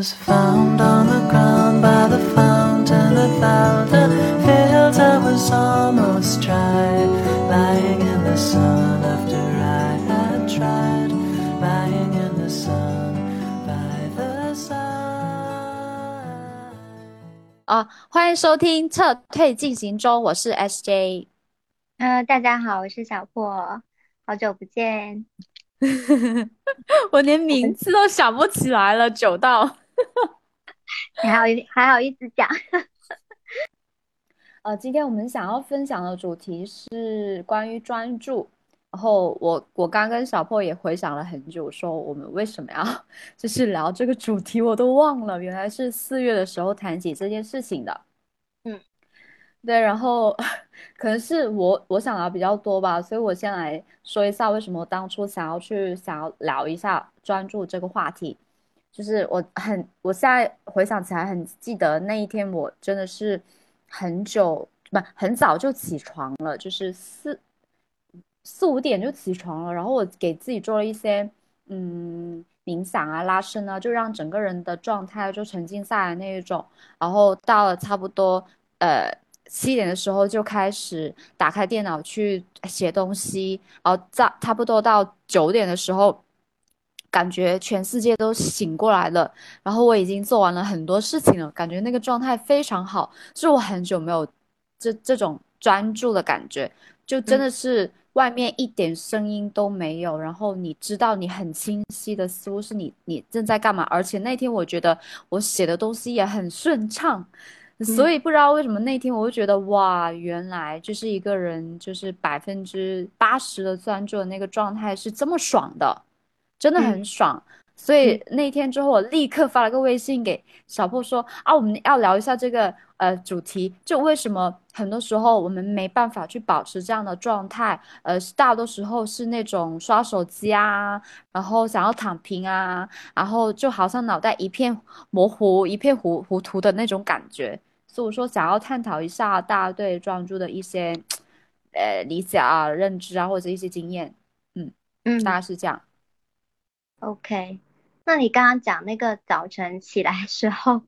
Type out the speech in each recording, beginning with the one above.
was found on the ground by the fountain that fell the fields I was almost dry lying in the sun after I had tried lying in the sun by the side 啊，欢迎收听撤退进行中，我是 SJ。呃，大家好，我是小破，好久不见。我连名字都想不起来了，久到。还好一还好一直讲。呃，今天我们想要分享的主题是关于专注。然后我我刚跟小破也回想了很久，说我们为什么要 就是聊这个主题，我都忘了，原来是四月的时候谈起这件事情的。嗯，对，然后可能是我我想聊比较多吧，所以我先来说一下为什么我当初想要去想要聊一下专注这个话题。就是我很，我现在回想起来很记得那一天，我真的是很久不很早就起床了，就是四四五点就起床了，然后我给自己做了一些嗯冥想啊、拉伸啊，就让整个人的状态就沉浸下来那一种。然后到了差不多呃七点的时候就开始打开电脑去写东西，然后在差不多到九点的时候。感觉全世界都醒过来了，然后我已经做完了很多事情了，感觉那个状态非常好，是我很久没有这这种专注的感觉，就真的是外面一点声音都没有，然后你知道你很清晰的似乎是你你正在干嘛，而且那天我觉得我写的东西也很顺畅，所以不知道为什么那天我就觉得哇，原来就是一个人就是百分之八十的专注的那个状态是这么爽的。真的很爽，所以那天之后，我立刻发了个微信给小破说啊，我们要聊一下这个呃主题，就为什么很多时候我们没办法去保持这样的状态，呃，大多时候是那种刷手机啊，然后想要躺平啊，然后就好像脑袋一片模糊、一片糊糊涂的那种感觉。所以我说想要探讨一下大家对专注的一些呃理解啊、认知啊，或者一些经验，嗯嗯，大概是这样。OK，那你刚刚讲那个早晨起来时候，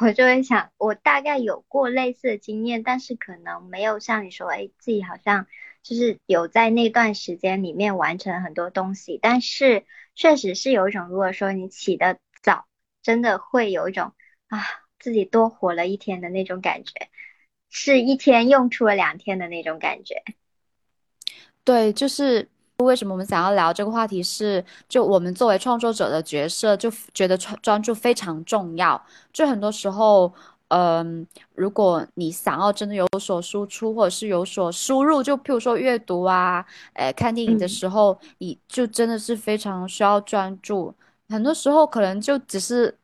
我就会想，我大概有过类似的经验，但是可能没有像你说，哎，自己好像就是有在那段时间里面完成很多东西，但是确实是有一种，如果说你起得早，真的会有一种啊，自己多活了一天的那种感觉，是一天用出了两天的那种感觉。对，就是。为什么我们想要聊这个话题？是就我们作为创作者的角色，就觉得专专注非常重要。就很多时候，嗯，如果你想要真的有所输出，或者是有所输入，就譬如说阅读啊，呃，看电影的时候，你就真的是非常需要专注。很多时候可能就只是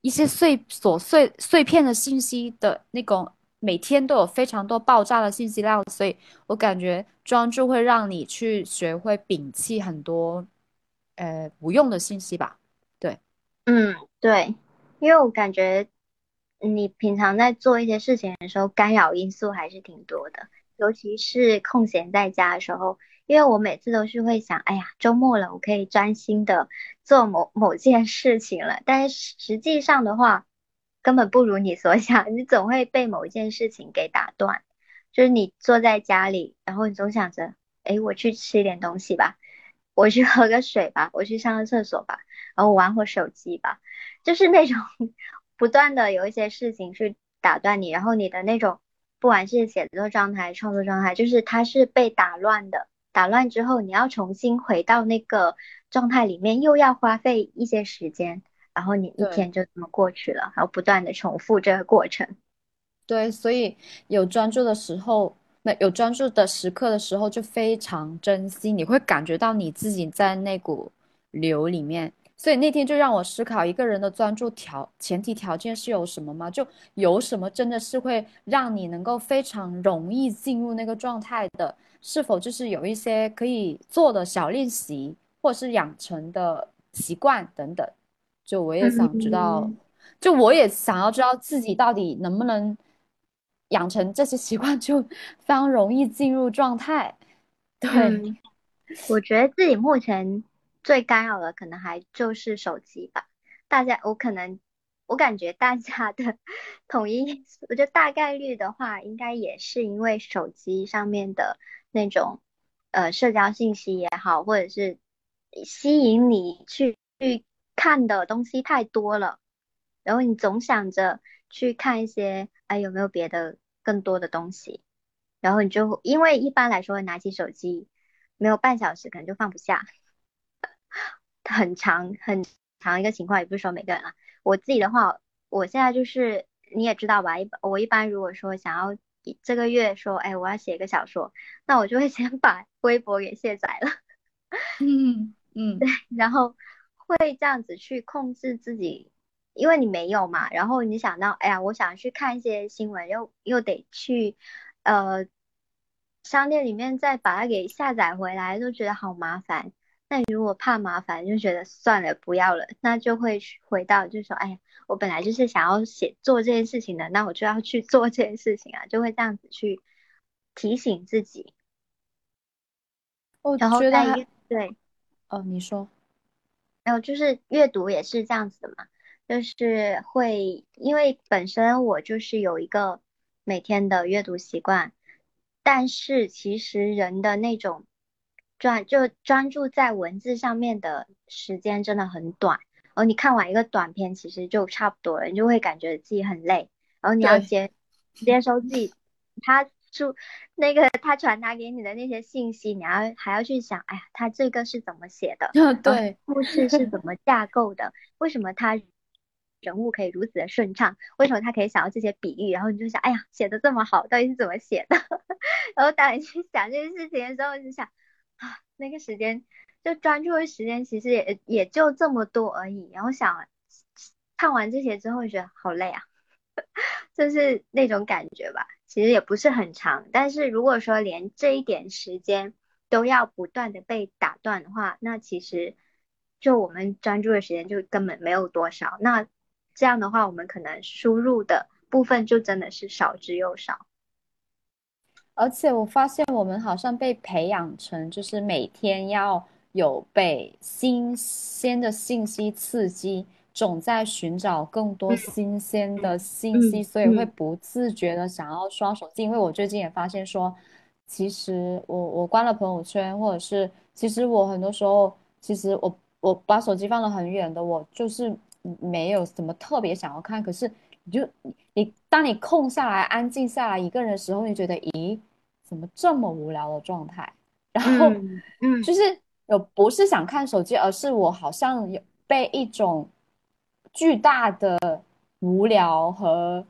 一些碎琐碎碎片的信息的那种。每天都有非常多爆炸的信息量，所以我感觉专注会让你去学会摒弃很多，呃，无用的信息吧。对，嗯，对，因为我感觉你平常在做一些事情的时候，干扰因素还是挺多的，尤其是空闲在家的时候，因为我每次都是会想，哎呀，周末了，我可以专心的做某某件事情了，但是实际上的话。根本不如你所想，你总会被某一件事情给打断。就是你坐在家里，然后你总想着，哎，我去吃一点东西吧，我去喝个水吧，我去上个厕所吧，然后玩会手机吧，就是那种不断的有一些事情去打断你，然后你的那种不管是写作状态、创作状态，就是它是被打乱的。打乱之后，你要重新回到那个状态里面，又要花费一些时间。然后你一天就这么过去了，然后不断的重复这个过程。对，所以有专注的时候，那有专注的时刻的时候，就非常珍惜。你会感觉到你自己在那股流里面。所以那天就让我思考，一个人的专注条前提条件是有什么吗？就有什么真的是会让你能够非常容易进入那个状态的？是否就是有一些可以做的小练习，或者是养成的习惯等等？就我也想知道，就我也想要知道自己到底能不能养成这些习惯，就非常容易进入状态。对，我觉得自己目前最干扰的可能还就是手机吧。大家，我可能我感觉大家的 统一，我觉得大概率的话，应该也是因为手机上面的那种呃社交信息也好，或者是吸引你去去看的东西太多了，然后你总想着去看一些，哎有没有别的更多的东西，然后你就因为一般来说拿起手机没有半小时可能就放不下，很长很长一个情况，也不是说每个人啊。我自己的话，我现在就是你也知道吧，一般我一般如果说想要这个月说，哎，我要写一个小说，那我就会先 把微博给卸载了，嗯嗯，对，然后会这样子去控制自己，因为你没有嘛，然后你想到，哎呀，我想去看一些新闻，又又得去呃商店里面再把它给下载回来，就觉得好麻烦。那如果怕麻烦，就觉得算了，不要了，那就会回到，就说，哎呀，我本来就是想要写做这件事情的，那我就要去做这件事情啊，就会这样子去提醒自己。我然后觉得还再一对，哦，你说，还有就是阅读也是这样子的嘛，就是会，因为本身我就是有一个每天的阅读习惯，但是其实人的那种。专就专注在文字上面的时间真的很短，然后你看完一个短片，其实就差不多了，你就会感觉自己很累，然后你要接接收自己他出那个他传达给你的那些信息，你要还要去想，哎呀，他这个是怎么写的？对，故事是怎么架构的？为什么他人物可以如此的顺畅？为什么他可以想到这些比喻？然后你就想，哎呀，写的这么好，到底是怎么写的？然后当你去想这件事情的时候，就想。啊，那个时间就专注的时间其实也也就这么多而已。然后想看完这些之后，觉得好累啊，就是那种感觉吧。其实也不是很长，但是如果说连这一点时间都要不断的被打断的话，那其实就我们专注的时间就根本没有多少。那这样的话，我们可能输入的部分就真的是少之又少。而且我发现我们好像被培养成，就是每天要有被新鲜的信息刺激，总在寻找更多新鲜的信息，所以会不自觉的想要刷手机。因为我最近也发现说，其实我我关了朋友圈，或者是其实我很多时候，其实我我把手机放得很远的，我就是没有什么特别想要看。可是你就你当你空下来、安静下来一个人的时候，你觉得咦？怎么这么无聊的状态？然后，嗯，就是有不是想看手机，而是我好像有被一种巨大的无聊和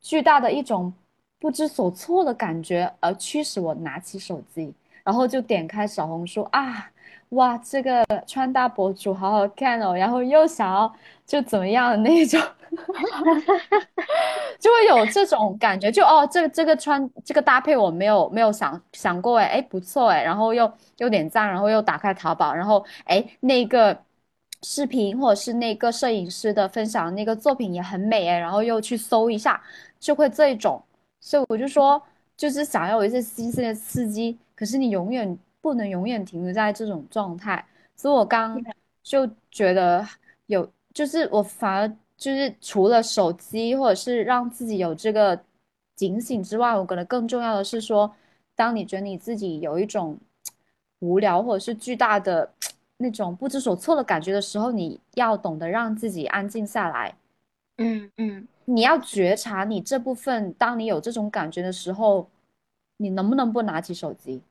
巨大的一种不知所措的感觉而驱使我拿起手机，然后就点开小红书啊，哇，这个穿搭博主好好看哦，然后又想要就怎么样的那种。就会有这种感觉，就哦，这个这个穿这个搭配我没有没有想想过哎哎不错哎，然后又又点赞，然后又打开淘宝，然后哎那个视频或者是那个摄影师的分享那个作品也很美哎，然后又去搜一下，就会这种，所以我就说就是想要有一些新鲜的刺激，可是你永远不能永远停留在这种状态，所以我刚就觉得有，就是我反而。就是除了手机或者是让自己有这个警醒之外，我可能更重要的是说，当你觉得你自己有一种无聊或者是巨大的那种不知所措的感觉的时候，你要懂得让自己安静下来。嗯嗯，你要觉察你这部分，当你有这种感觉的时候，你能不能不拿起手机，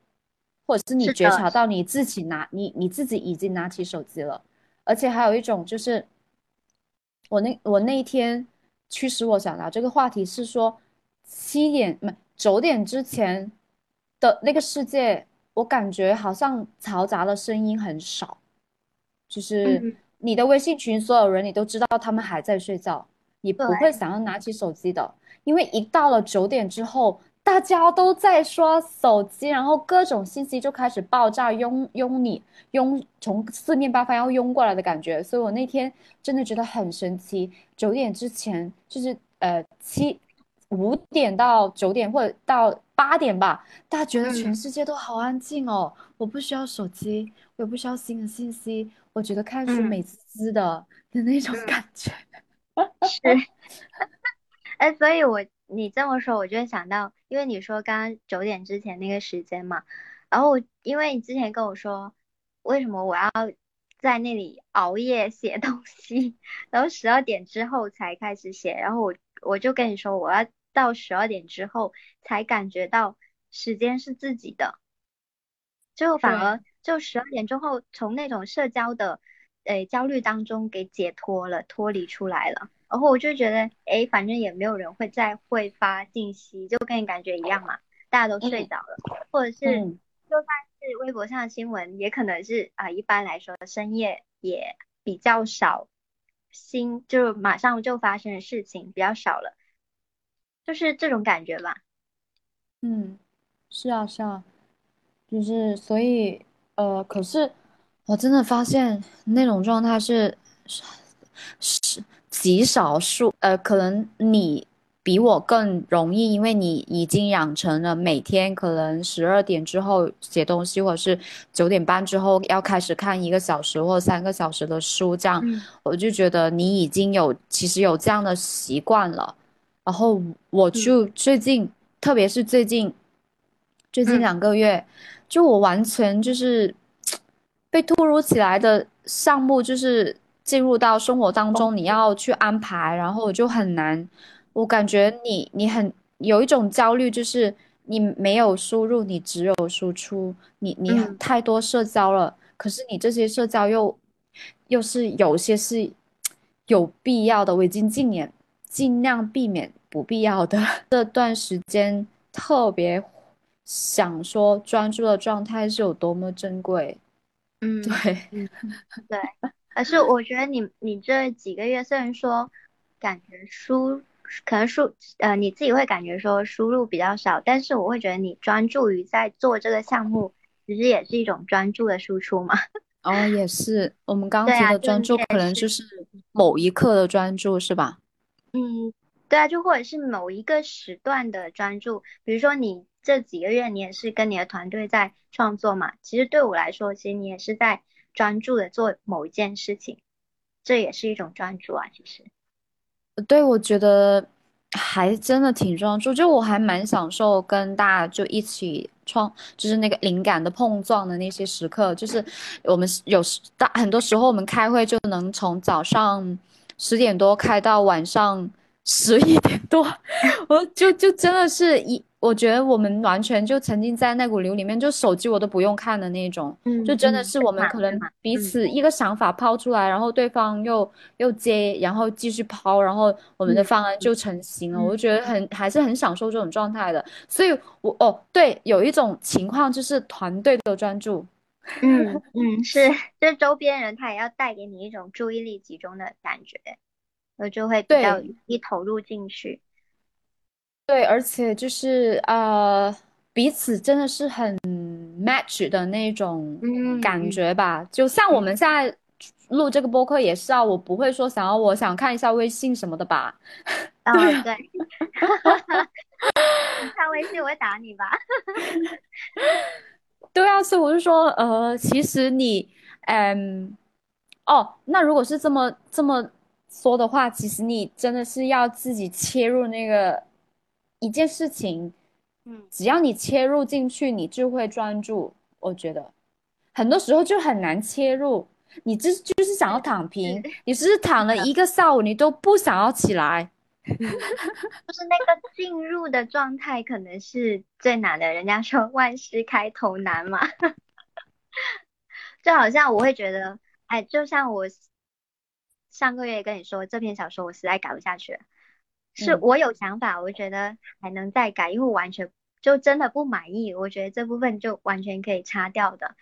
或者是你觉察到你自己拿你你自己已经拿起手机了，而且还有一种就是。我那我那一天驱使我想聊这个话题是说，七点不九点之前的那个世界，我感觉好像嘈杂的声音很少，就是你的微信群所有人你都知道他们还在睡觉，你不会想要拿起手机的，因为一到了九点之后。大家都在刷手机，然后各种信息就开始爆炸，拥拥你，拥从四面八方要拥过来的感觉。所以我那天真的觉得很神奇。九点之前，就是呃七五点到九点或者到八点吧，大家觉得全世界都好安静哦。我不需要手机，我也不需要新的信息，我觉得看书美滋滋的的那种感觉。是，哎，所以我你这么说，我就想到，因为你说刚刚九点之前那个时间嘛，然后因为你之前跟我说，为什么我要在那里熬夜写东西，然后十二点之后才开始写，然后我我就跟你说，我要到十二点之后才感觉到时间是自己的，就反而就十二点之后从那种社交的。诶，焦虑当中给解脱了，脱离出来了，然后我就觉得，哎，反正也没有人会再会发信息，就跟你感觉一样嘛，大家都睡着了，或者是就算是微博上的新闻，也可能是啊，一般来说深夜也比较少，新就马上就发生的事情比较少了，就是这种感觉吧。嗯，是啊，是啊，就是所以，呃，可是。我真的发现那种状态是是极少数，呃，可能你比我更容易，因为你已经养成了每天可能十二点之后写东西，或者是九点半之后要开始看一个小时或三个小时的书，这样我就觉得你已经有其实有这样的习惯了。然后我就最近，特别是最近最近两个月，就我完全就是。被突如其来的项目就是进入到生活当中，你要去安排，然后我就很难。我感觉你你很有一种焦虑，就是你没有输入，你只有输出。你你太多社交了，可是你这些社交又又是有些是有必要的，我已经尽量尽量避免不必要的。这段时间特别想说，专注的状态是有多么珍贵。嗯，对，对，可是我觉得你你这几个月虽然说感觉输，可能输呃你自己会感觉说输入比较少，但是我会觉得你专注于在做这个项目，其实也是一种专注的输出嘛。哦，也是，我们刚提的专注可能就是某一刻的专注，是吧？嗯，对啊，就或者是某一个时段的专注，比如说你。这几个月你也是跟你的团队在创作嘛？其实对我来说，其实你也是在专注的做某一件事情，这也是一种专注啊。其实，对，我觉得还真的挺专注。就我还蛮享受跟大家就一起创，就是那个灵感的碰撞的那些时刻。就是我们有时大很多时候我们开会就能从早上十点多开到晚上十一点多，我就就真的是一。我觉得我们完全就沉浸在那股流里面，就手机我都不用看的那种，就真的是我们可能彼此一个想法抛出来，然后对方又又接，然后继续抛，然后我们的方案就成型了。我就觉得很还是很享受这种状态的。所以，我哦对，有一种情况就是团队的专注，嗯 嗯，是，就周边人他也要带给你一种注意力集中的感觉，我就会比较一投入进去。对，而且就是呃，彼此真的是很 match 的那种感觉吧。就像我们现在录这个播客也是啊，我不会说想要我想看一下微信什么的吧？对对，看微信我会打你吧？对啊，所以我就说，呃，其实你，嗯，哦，那如果是这么这么说的话，其实你真的是要自己切入那个。一件事情，嗯，只要你切入进去，你就会专注。我觉得很多时候就很难切入，你这就是想要躺平，你只是躺了一个下午，你都不想要起来。就是那个进入的状态可能是最难的。人家说万事开头难嘛，就好像我会觉得，哎，就像我上个月跟你说这篇小说，我实在改不下去了。是我有想法，我觉得还能再改，因为我完全就真的不满意，我觉得这部分就完全可以擦掉的。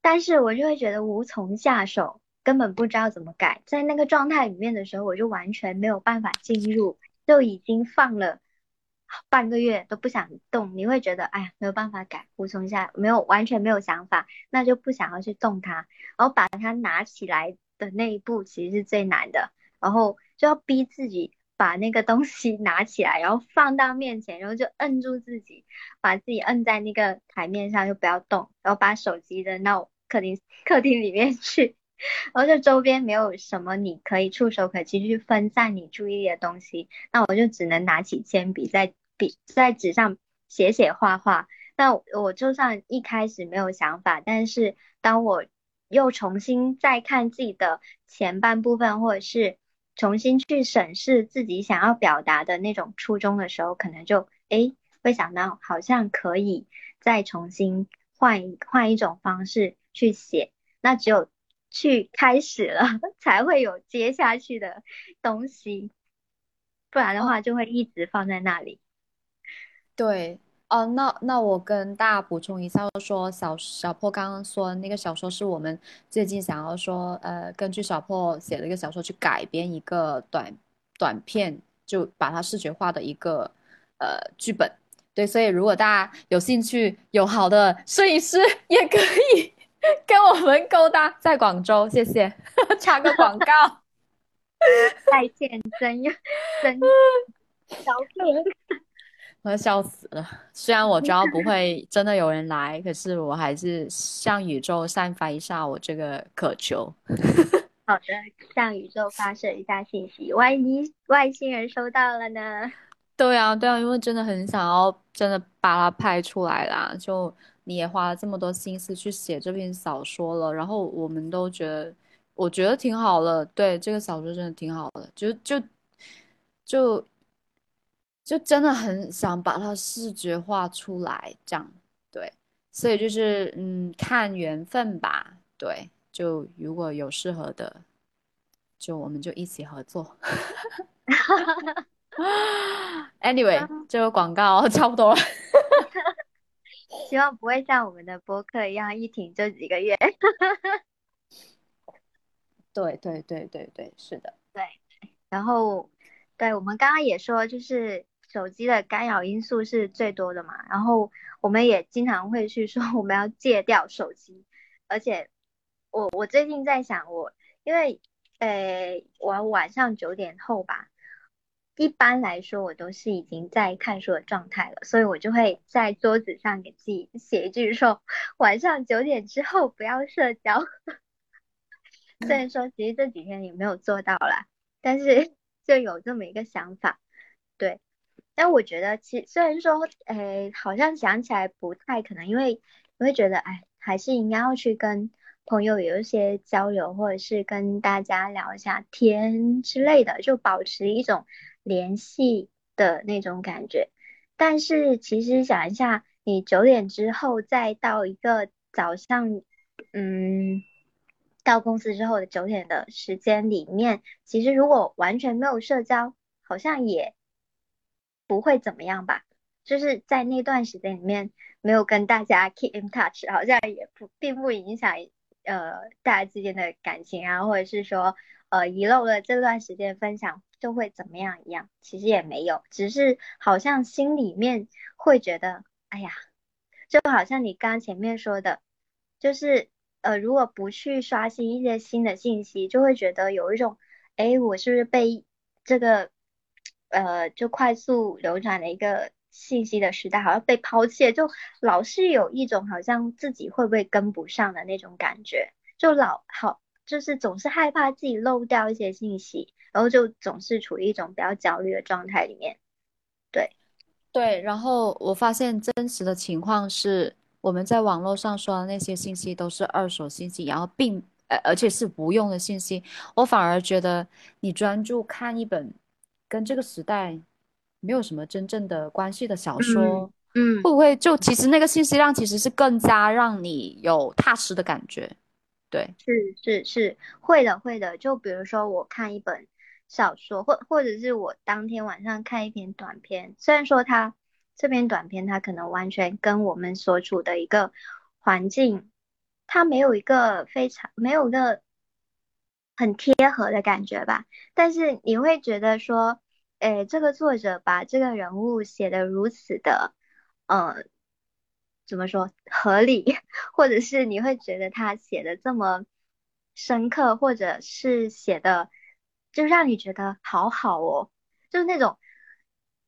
但是我就会觉得无从下手，根本不知道怎么改。在那个状态里面的时候，我就完全没有办法进入，就已经放了半个月都不想动。你会觉得，哎呀，没有办法改，无从下，没有完全没有想法，那就不想要去动它。然后把它拿起来的那一步其实是最难的，然后就要逼自己。把那个东西拿起来，然后放到面前，然后就摁住自己，把自己摁在那个台面上，就不要动，然后把手机扔到客厅客厅里面去，然后就周边没有什么你可以触手可及去分散你注意力的东西，那我就只能拿起铅笔在笔在纸上写写画画。那我就算一开始没有想法，但是当我又重新再看自己的前半部分，或者是重新去审视自己想要表达的那种初衷的时候，可能就哎会想到好像可以再重新换一换一种方式去写。那只有去开始了，才会有接下去的东西，不然的话就会一直放在那里。对。哦，那那我跟大家补充一下，说小小破刚刚说那个小说是我们最近想要说，呃，根据小破写的一个小说去改编一个短短片，就把它视觉化的一个呃剧本。对，所以如果大家有兴趣，有好的摄影师也可以 跟我们勾搭，在广州，谢谢，插个广告，再见，真真 小破。我要笑死了！虽然我知道不会真的有人来，可是我还是向宇宙散发一下我这个渴求。好的，向宇宙发射一下信息，万一外星人收到了呢？对啊，对啊，因为真的很想要真的把它拍出来啦。就你也花了这么多心思去写这篇小说了，然后我们都觉得，我觉得挺好的。对，这个小说真的挺好的，就就就。就真的很想把它视觉化出来，这样对，所以就是嗯，看缘分吧，对，就如果有适合的，就我们就一起合作。Anyway，这个广告 差不多了，希望不会像我们的播客一样一停就几个月。对对对对对，是的，对，然后对我们刚刚也说就是。手机的干扰因素是最多的嘛，然后我们也经常会去说我们要戒掉手机，而且我我最近在想我，因为呃我晚上九点后吧，一般来说我都是已经在看书的状态了，所以我就会在桌子上给自己写一句说晚上九点之后不要社交。虽然说其实这几天也没有做到啦，但是 就有这么一个想法，对。但我觉得，其虽然说，诶，好像想起来不太可能，因为我会觉得，哎，还是应该要去跟朋友有一些交流，或者是跟大家聊一下天之类的，就保持一种联系的那种感觉。但是其实想一下，你九点之后再到一个早上，嗯，到公司之后的九点的时间里面，其实如果完全没有社交，好像也。不会怎么样吧？就是在那段时间里面没有跟大家 keep in touch，好像也不并不影响呃大家之间的感情啊，或者是说呃遗漏了这段时间分享就会怎么样一样，其实也没有，只是好像心里面会觉得，哎呀，就好像你刚前面说的，就是呃如果不去刷新一些新的信息，就会觉得有一种，哎，我是不是被这个。呃，就快速流转的一个信息的时代，好像被抛弃，就老是有一种好像自己会不会跟不上的那种感觉，就老好，就是总是害怕自己漏掉一些信息，然后就总是处于一种比较焦虑的状态里面。对，对，然后我发现真实的情况是，我们在网络上说的那些信息都是二手信息，然后并呃而且是无用的信息，我反而觉得你专注看一本。跟这个时代没有什么真正的关系的小说，嗯，会不会就其实那个信息量其实是更加让你有踏实的感觉？对，是是是会的会的。就比如说我看一本小说，或或者是我当天晚上看一篇短片，虽然说它这篇短片它可能完全跟我们所处的一个环境，它没有一个非常没有一个。很贴合的感觉吧，但是你会觉得说，诶，这个作者把这个人物写的如此的，呃，怎么说合理，或者是你会觉得他写的这么深刻，或者是写的就让你觉得好好哦，就是那种，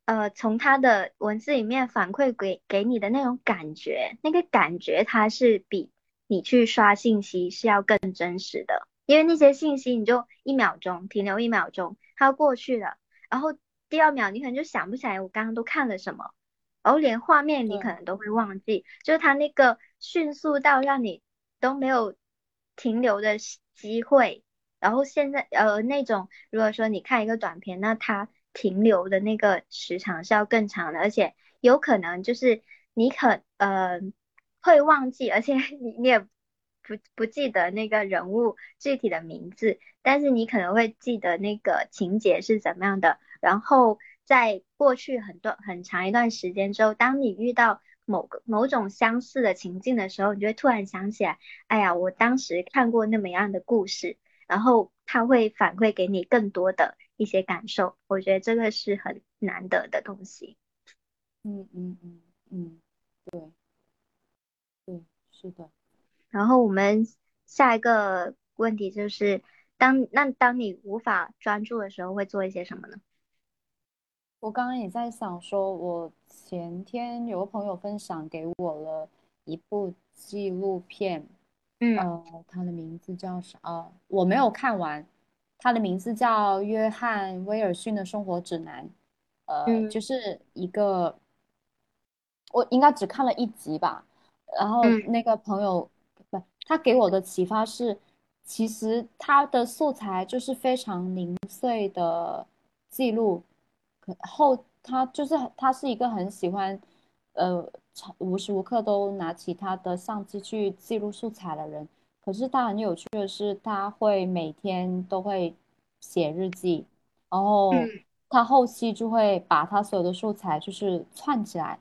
呃，从他的文字里面反馈给给你的那种感觉，那个感觉它是比你去刷信息是要更真实的。因为那些信息你就一秒钟停留一秒钟，它过去了，然后第二秒你可能就想不起来我刚刚都看了什么，然后连画面你可能都会忘记，就是它那个迅速到让你都没有停留的机会。然后现在呃那种如果说你看一个短片，那它停留的那个时长是要更长的，而且有可能就是你可呃会忘记，而且 你你也。不不记得那个人物具体的名字，但是你可能会记得那个情节是怎么样的。然后在过去很多很长一段时间之后，当你遇到某个某种相似的情境的时候，你就会突然想起来，哎呀，我当时看过那么样的故事。然后它会反馈给你更多的一些感受，我觉得这个是很难得的东西。嗯嗯嗯嗯，对，对，是的。然后我们下一个问题就是，当那当你无法专注的时候，会做一些什么呢？我刚刚也在想，说我前天有个朋友分享给我了一部纪录片，嗯，呃，他的名字叫啥？呃，我没有看完，他的名字叫《约翰威尔逊的生活指南》，呃，就是一个，我应该只看了一集吧，然后那个朋友。他给我的启发是，其实他的素材就是非常零碎的记录，可后他就是他是一个很喜欢，呃，无时无刻都拿起他的相机去记录素材的人。可是他很有趣的是，他会每天都会写日记，然后他后期就会把他所有的素材就是串起来，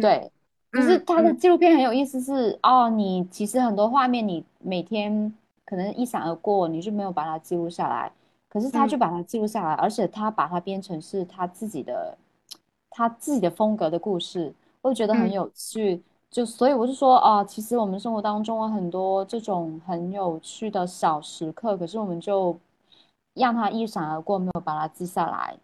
对。就是他的纪录片很有意思，是哦，你其实很多画面你每天可能一闪而过，你就没有把它记录下来，可是他就把它记录下来，而且他把它编成是他自己的，他自己的风格的故事，我觉得很有趣。就所以我就说啊，其实我们生活当中有很多这种很有趣的小时刻，可是我们就让它一闪而过，没有把它记下来。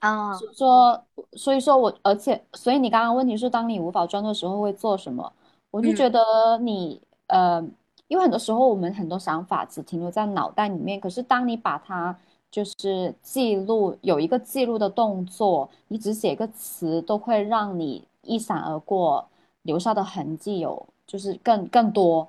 啊，说，所以说我，而且，所以你刚刚问题是，当你无法专注的时候会做什么？我就觉得你，呃，因为很多时候我们很多想法只停留在脑袋里面，可是当你把它就是记录，有一个记录的动作，你只写一个词，都会让你一闪而过，留下的痕迹有就是更更多。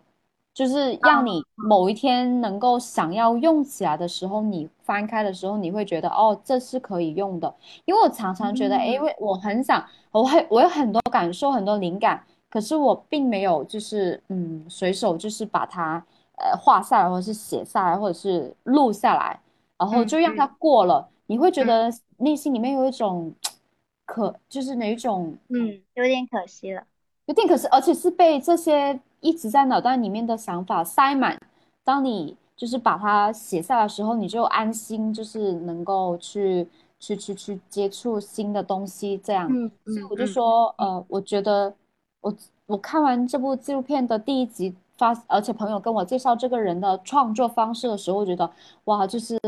就是让你某一天能够想要用起来的时候，你翻开的时候，你会觉得哦，这是可以用的。因为我常常觉得，哎，因为我很想，我很我有很多感受，很多灵感，可是我并没有就是嗯，随手就是把它呃画下来，或者是写下来，或者是录下来，然后就让它过了。你会觉得内心里面有一种可，就是哪一种嗯，有点可惜了，有点可惜，而且是被这些。一直在脑袋里面的想法塞满，当你就是把它写下来的时候，你就安心，就是能够去去去去接触新的东西。这样，所以我就说，呃，我觉得我我看完这部纪录片的第一集发，而且朋友跟我介绍这个人的创作方式的时候，我觉得哇，就是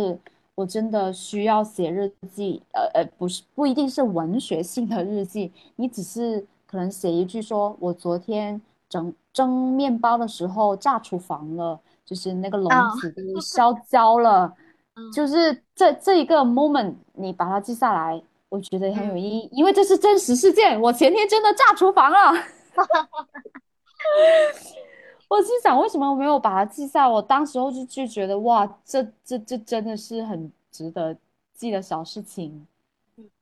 我真的需要写日记，呃呃，不是不一定是文学性的日记，你只是可能写一句说，我昨天。蒸蒸面包的时候炸厨房了，就是那个笼子都烧焦了，就是这这一个 moment，你把它记下来，我觉得很有意义，因为这是真实事件。我前天真的炸厨房了，我心想为什么我没有把它记下？我当时候就就觉得哇，这这这真的是很值得记的小事情。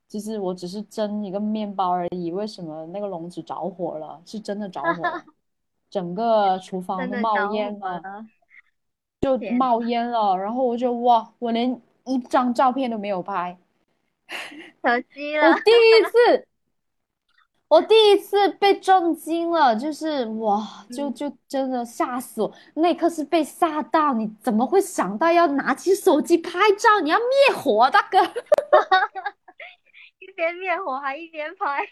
就是我只是蒸一个面包而已，为什么那个笼子着火了？是真的着火了。整个厨房都冒烟了，就冒烟了。然后我就哇，我连一张照片都没有拍，可惜了。我第一次，我第一次被震惊了，就是哇，就就真的吓死我。那一刻是被吓到，你怎么会想到要拿起手机拍照？你要灭火，大哥！一边灭火还一边拍，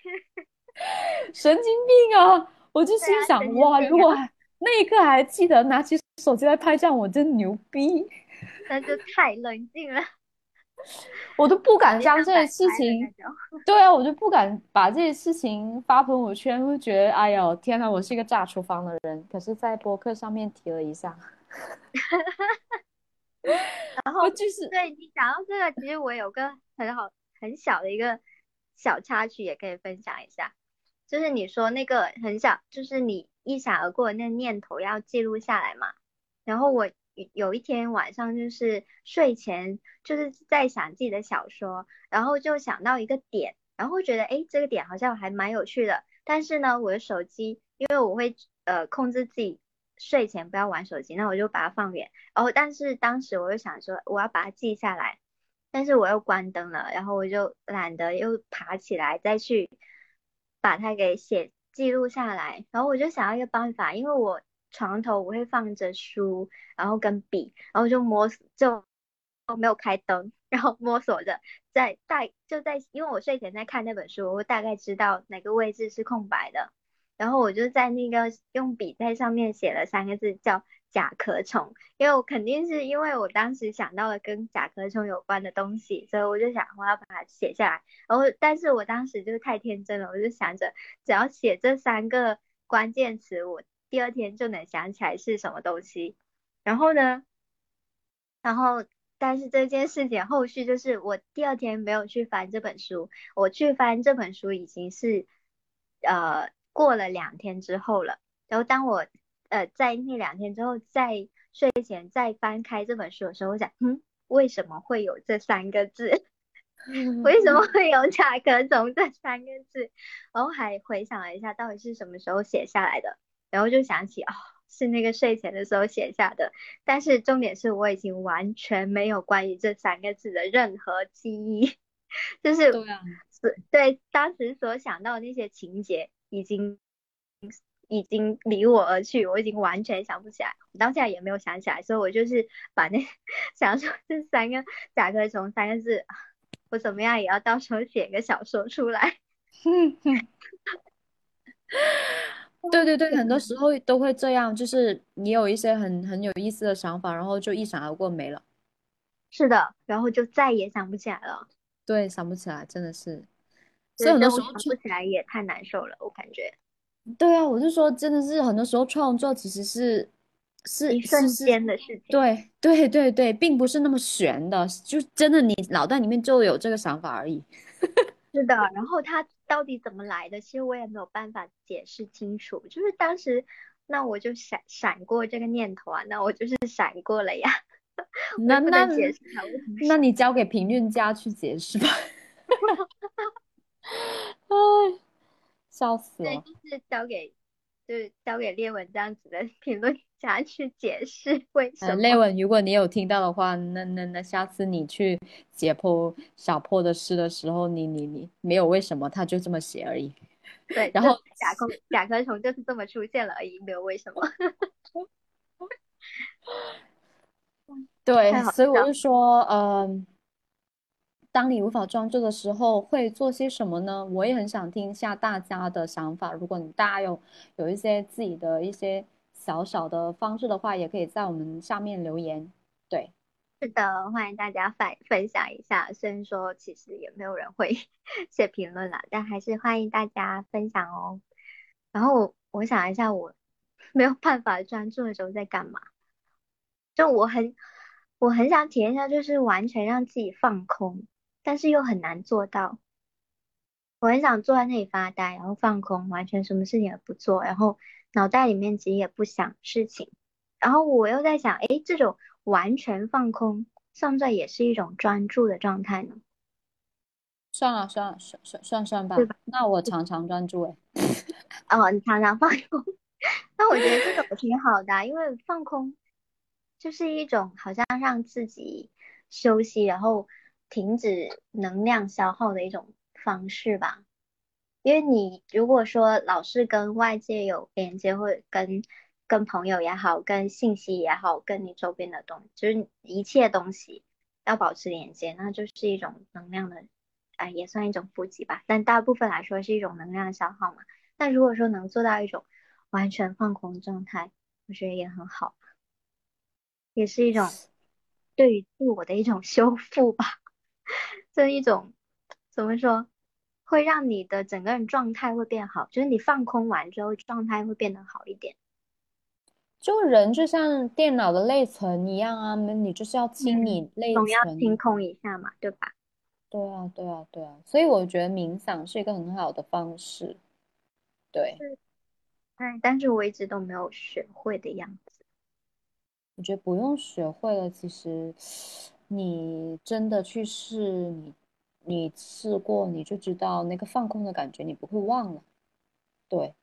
神经病啊！我就心想，哇，如果那一刻还记得拿起手机来拍照，我真牛逼！那就太冷静了，我都不敢将这些事情，对啊，我就不敢把这些事情发朋友圈，会觉得，哎呦，天呐，我是一个炸厨房的人。可是，在博客上面提了一下 然后就是对你讲到这个，其实我有个很好很小的一个小插曲，也可以分享一下。就是你说那个很小，就是你一闪而过的那念头要记录下来嘛。然后我有一天晚上就是睡前就是在想自己的小说，然后就想到一个点，然后觉得哎这个点好像还蛮有趣的。但是呢，我的手机因为我会呃控制自己睡前不要玩手机，那我就把它放远。然后但是当时我又想说我要把它记下来，但是我又关灯了，然后我就懒得又爬起来再去。把它给写记录下来，然后我就想要一个办法，因为我床头我会放着书，然后跟笔，然后就摸索就没有开灯，然后摸索着在大就在，因为我睡前在看那本书，我大概知道哪个位置是空白的，然后我就在那个用笔在上面写了三个字叫。甲壳虫，因为我肯定是因为我当时想到了跟甲壳虫有关的东西，所以我就想我要把它写下来。然后，但是我当时就是太天真了，我就想着只要写这三个关键词，我第二天就能想起来是什么东西。然后呢，然后但是这件事情后续就是我第二天没有去翻这本书，我去翻这本书已经是呃过了两天之后了。然后当我呃，在那两天之后，在睡前再翻开这本书的时候，我想，嗯，为什么会有这三个字？为什么会有甲壳虫这三个字？然后还回想了一下，到底是什么时候写下来的？然后就想起，哦，是那个睡前的时候写下的。但是重点是我已经完全没有关于这三个字的任何记忆，就是对啊，对当时所想到的那些情节已经。已经离我而去，我已经完全想不起来，我当下也没有想起来，所以我就是把那 想说这三个甲壳虫三个字，我怎么样也要到时候写个小说出来。对对对，很多 时候都会这样，就是你有一些很很有意思的想法，然后就一闪而过没了。是的，然后就再也想不起来了。对，想不起来，真的是。所以很多时候想不起来也太难受了，我感觉。对啊，我就说，真的是很多时候创作其实是是一瞬间的事情。对对对对，并不是那么玄的，就真的你脑袋里面就有这个想法而已。是的，然后它到底怎么来的，其实我也没有办法解释清楚。就是当时，那我就闪闪过这个念头啊，那我就是闪过了呀。那那那你交给评论家去解释吧。哎。笑死了！对，就是交给，就是交给列文这样子的评论家去解释为什么。列文，如果你有听到的话，那那那下次你去解剖小破的诗的时候，你你你没有为什么，他就这么写而已。对，然后甲壳甲壳虫就是这么出现了而已，没有为什么。对，所以我就说，嗯。当你无法专注的时候，会做些什么呢？我也很想听一下大家的想法。如果你大家有有一些自己的一些小小的方式的话，也可以在我们下面留言。对，是的，欢迎大家分分享一下。虽然说其实也没有人会 写评论啦，但还是欢迎大家分享哦。然后我想一下，我 没有办法专注的时候在干嘛？就我很我很想体验一下，就是完全让自己放空。但是又很难做到。我很想坐在那里发呆，然后放空，完全什么事情也不做，然后脑袋里面其实也不想事情。然后我又在想，哎，这种完全放空，算不算也是一种专注的状态呢？算了算了，算算算算吧。那我常常专注哎。哦，你常常放空，那我觉得这种挺好的，因为放空就是一种好像让自己休息，然后。停止能量消耗的一种方式吧，因为你如果说老是跟外界有连接，或者跟跟朋友也好，跟信息也好，跟你周边的东西，就是一切东西要保持连接，那就是一种能量的，哎，也算一种补给吧。但大部分来说是一种能量消耗嘛。那如果说能做到一种完全放空状态，我觉得也很好，也是一种对于自我的一种 修复吧。这 一种怎么说，会让你的整个人状态会变好，就是你放空完之后状态会变得好一点。就人就像电脑的内存一样啊，你就是要清理内总要。清空一下嘛，对吧？对啊，对啊，对啊，所以我觉得冥想是一个很好的方式。对，哎，但是我一直都没有学会的样子。我觉得不用学会了，其实你真的去试，你你试过，你就知道那个放空的感觉，你不会忘了。对，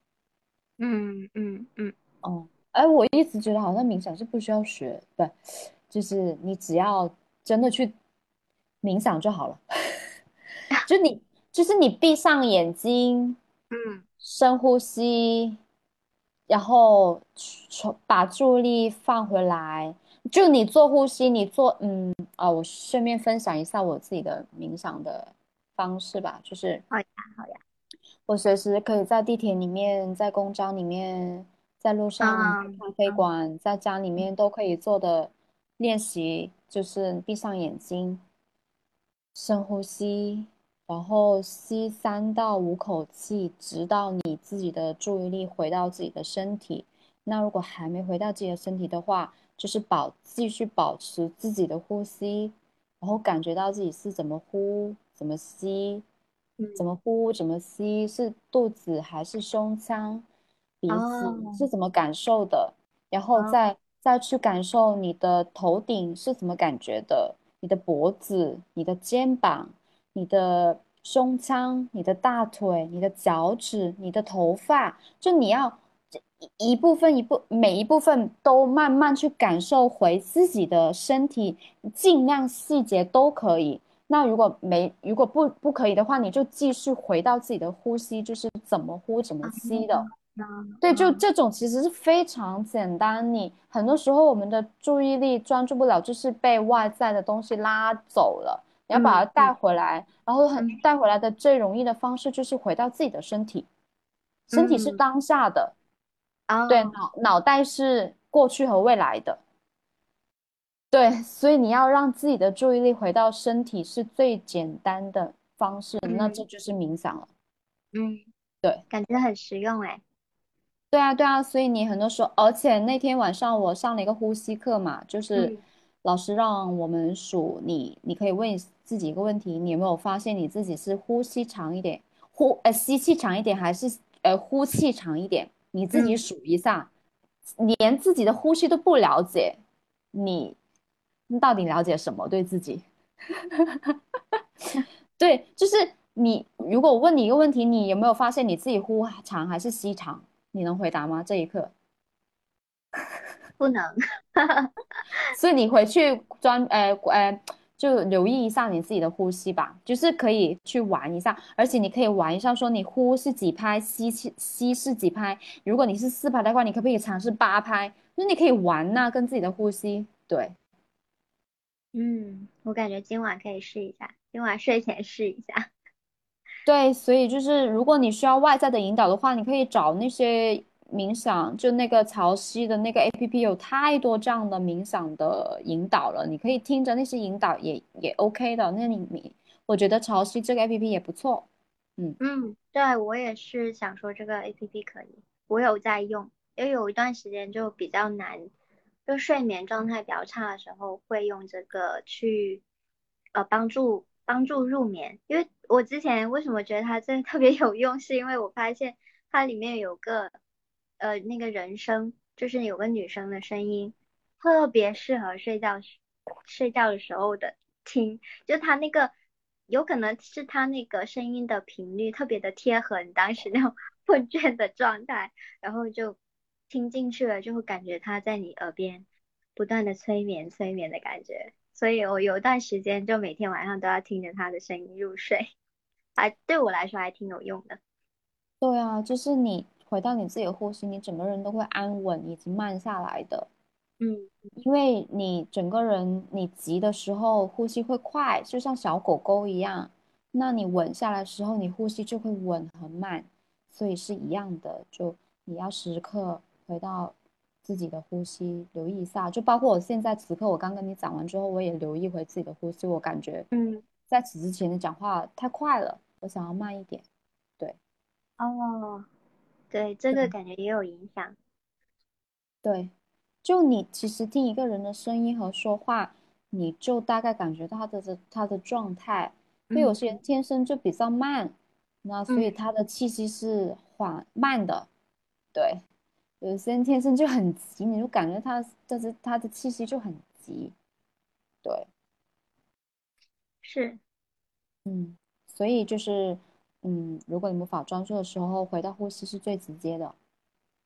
嗯嗯嗯哦，哎，我一直觉得好像冥想是不需要学，不，就是你只要真的去冥想就好了。就你，就是你闭上眼睛，嗯深呼吸，然后从把注意力放回来。就你做呼吸，你做嗯啊，我顺便分享一下我自己的冥想的方式吧，就是好呀好呀，我随时可以在地铁里面，在公交里面，在路上，嗯咖啡嗯馆，在家里面都可以做的练习，就是闭上眼睛，深呼吸，然后吸三到五口气，直到你自己的注意力回到自己的身体。那如果还没回到自己的身体的话，就是保继续保持自己的呼吸，然后感觉到自己是怎么呼，怎么吸。怎嗯么呼，怎么吸，是肚子还是胸腔，鼻子哦。是怎么感受的，然后哦。再再去感受你的头顶是怎么感觉的，你的脖子、你的肩膀、你的胸腔、你的大腿、你的脚趾、你的头发，就你要这一一部分一部每一部分都慢慢去感受回自己的身体，尽量细节都可以。那如果没如果不不可以的话，你就继续回到自己的呼吸，就是怎么呼怎么吸的。嗯对，就嗯这种其实是非常简单。你很多时候我们的注意力专注不了，就是被外在的东西拉走了。你要把它嗯带回来，然后很嗯带回来的最容易的方式就是回到自己的身体，身体是嗯当下的，哦对，脑脑袋是过去和未来的。对，所以你要让自己的注意力回到身体是最简单的方式，那这嗯就是冥想了。嗯，对，感觉很实用哎。对啊，对啊，所以你很多时候，而且那天晚上我上了一个呼吸课嘛，就是嗯老师让我们数你，你可以问自己一个问题，你有没有发现你自己是呼吸长一点，呼呃吸气长一点，还是呃呼气长一点？你自己嗯数一下，连自己的呼吸都不了解，你你到底了解什么对自己？对，就是你如果我问你一个问题，你有没有发现你自己呼长还是吸长？你能回答吗？这一刻，不能，所以你回去专呃呃，就留意一下你自己的呼吸吧，就是可以去玩一下，而且你可以玩一下，说你呼是几拍，吸气吸是几拍。如果你是四拍的话，你可不可以尝试八拍？就是你可以玩呐、跟自己的呼吸。对，嗯，我感觉今晚可以试一下，今晚睡前试一下。对，所以就是如果你需要外在的引导的话，你可以找那些冥想，就那个潮汐的那个 APP 有太多这样的冥想的引导了，你可以听着那些引导也也 OK 的。那你你，我觉得潮汐这个 APP 也不错。嗯嗯，对，我也是想说这个 APP 可以，我有在用，因为有一段时间就比较难，就睡眠状态比较差的时候会用这个去呃帮助帮助入眠。因为我之前为什么觉得它真的特别有用，是因为我发现它里面有个呃那个人声，就是有个女生的声音，特别适合睡觉睡觉的时候的听，就她那个。有可能是她那个声音的频率特别的贴合你当时那种 困倦的状态，然后就听进去了，就会感觉他在你耳边不断的催眠催眠的感觉。所以我有一段时间就每天晚上都要听着他的声音入睡，还对我来说还挺有用的。对啊，就是你回到你自己的呼吸，你整个人都会安稳以及慢下来的。嗯因为你整个人你急的时候呼吸会快，就像小狗狗一样。那你稳下来的时候，你呼吸就会稳很慢，所以是一样的。就你要时刻回到自己的呼吸，留意一下。就包括我现在此刻，我刚跟你讲完之后，我也留意回自己的呼吸。我感觉嗯，在此之前的讲话太快了，我想要慢一点。对哦，对，这个感觉也有影响。对，就你其实听一个人的声音和说话，你就大概感觉到他的他的状态。因为有些人天生就比较慢，那所以他的气息是缓慢的。对，有些人天生就很急，你就感觉他就是他的气息就很急。对，是，嗯，所以就是，嗯，如果你无法专注的时候，回到呼吸是最直接的。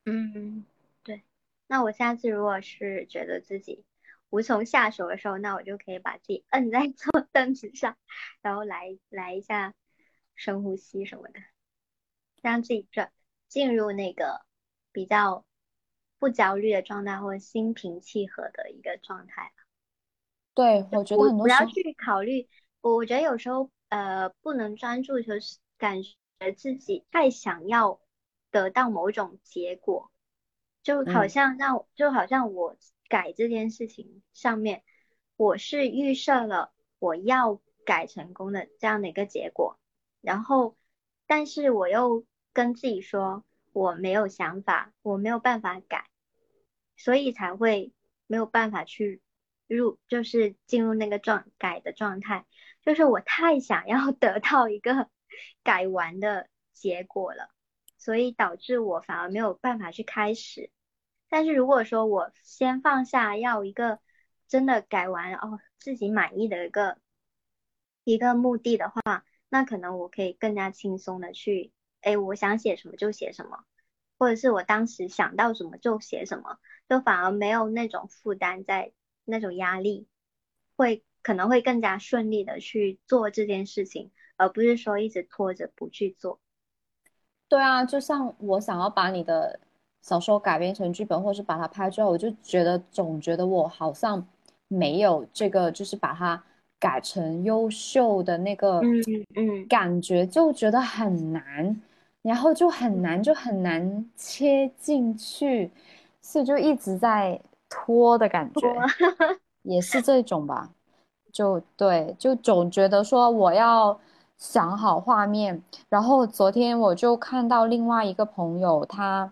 嗯，对。那我下次如果是觉得自己无从下手的时候，那我就可以把自己摁在 坐凳子上，然后来来一下深呼吸什么的，让自己转进入那个比较不焦虑的状态，或者心平气和的一个状态。对，我觉得很多不要去考虑。我我觉得有时候呃不能专注，就是感觉自己太想要得到某种结果，就好像让就好像我改这件事情上面，我是预设了我要改成功的这样的一个结果，然后但是我又跟自己说我没有想法，我没有办法改，所以才会没有办法去。入就是进入那个状改的状态，就是我太想要 得到一个改完的结果了，所以导致我反而没有办法去开始。但是如果说我先放下要一个真的改完哦自己满意的一个一个目的的话，那可能我可以更加轻松的去，哎，我想写什么就写什么，或者是我当时想到什么就写什么，就反而没有那种负担在。那种压力会可能会更加顺利的去做这件事情，而不是说一直拖着不去做。对啊，就像我想要把你的小说改编成剧本，或是把它拍出来，我就觉得总觉得我好像没有这个，就是把它改成优秀的那个，嗯嗯，感觉就觉得很难，然后就很难，就很难切进去，所以就一直在。拖的感觉也是这种吧，就对，就总觉得说我要想好画面。然后昨天我就看到另外一个朋友，他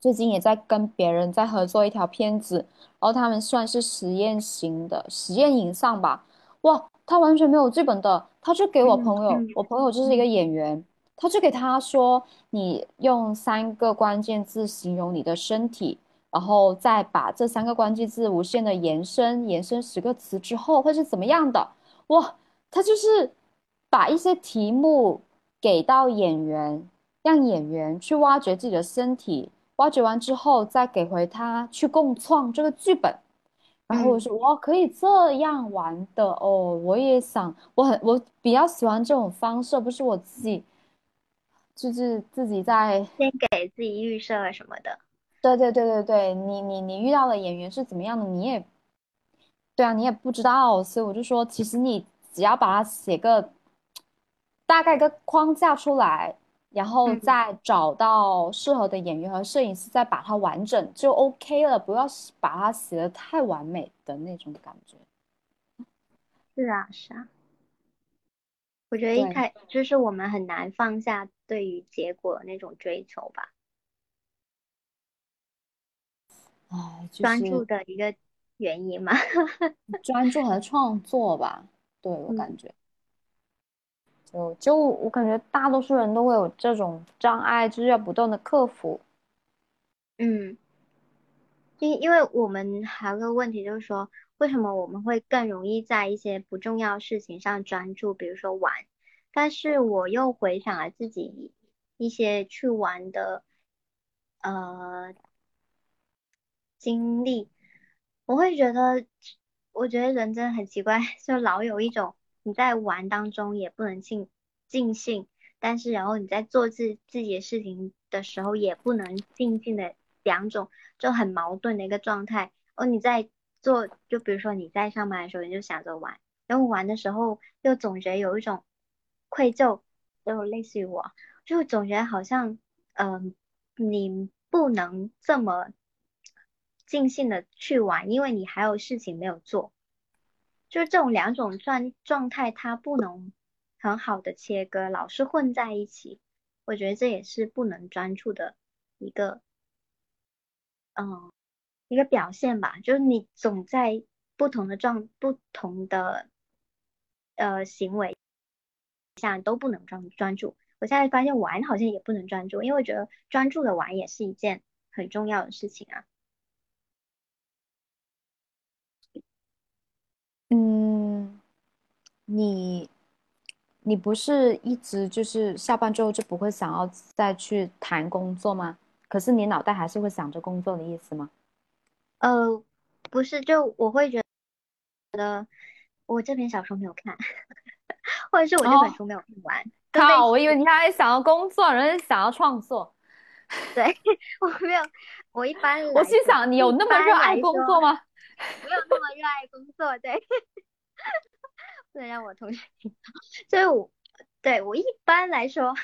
最近也在跟别人在合作一条片子，然后他们算是实验型的实验影像吧。哇，他完全没有剧本的，他就给我朋友，我朋友就是一个演员，他就给他说，你用三个关键字形容你的身体。然后再把这三个关键字无限的延伸，延伸十个词之后会是怎么样的？哇，他就是把一些题目给到演员，让演员去挖掘自己的身体，挖掘完之后再给回他去共创这个剧本。然后我说，哇，可以这样玩的哦！我也想，我很我比较喜欢这种方式，不是我自己，就是自己在先给自己预设什么的。对对对对对，你你你遇到的演员是怎么样的，你也，对啊，你也不知道，所以我就说，其实你只要把它写个大概个框架出来，然后再找到适合的演员和摄影师，再把它完整就 OK 了，不要把它写的太完美的那种感觉。是啊，是啊，我觉得一开就是我们很难放下对于结果那种追求吧。哎，专注的一个原因嘛，专注和创作吧，对我感觉，就就我感觉大多数人都会有这种障碍，就是要不断的克服。嗯，因因为我们还有个问题就是说，为什么我们会更容易在一些不重要事情上专注，比如说玩，但是我又回想了自己一些去玩的，呃。经历，我会觉得，我觉得人真的很奇怪，就老有一种你在玩当中也不能尽尽兴，但是然后你在做自自己的事情的时候也不能尽兴的两种，就很矛盾的一个状态。哦，你在做，就比如说你在上班的时候你就想着玩，然后玩的时候又总觉得有一种愧疚，就类似于我，就总觉得好像，嗯，你不能这么。尽兴的去玩，因为你还有事情没有做，就是这种两种状状态，它不能很好的切割，老是混在一起，我觉得这也是不能专注的一个，嗯，一个表现吧，就是你总在不同的状、不同的呃行为下都不能专专注。我现在发现玩好像也不能专注，因为我觉得专注的玩也是一件很重要的事情啊。嗯，你你不是一直就是下班之后就不会想要再去谈工作吗？可是你脑袋还是会想着工作的意思吗？呃，不是，就我会觉得我这篇小说没有看，或者是我这本书没有看完。靠，我以为你还想要工作，人家想要创作。对，我没有，我一般。我心想，你有那么热爱工作吗？没有那么热爱工作，对。不能让我同学听到。所以我，对我一般来说，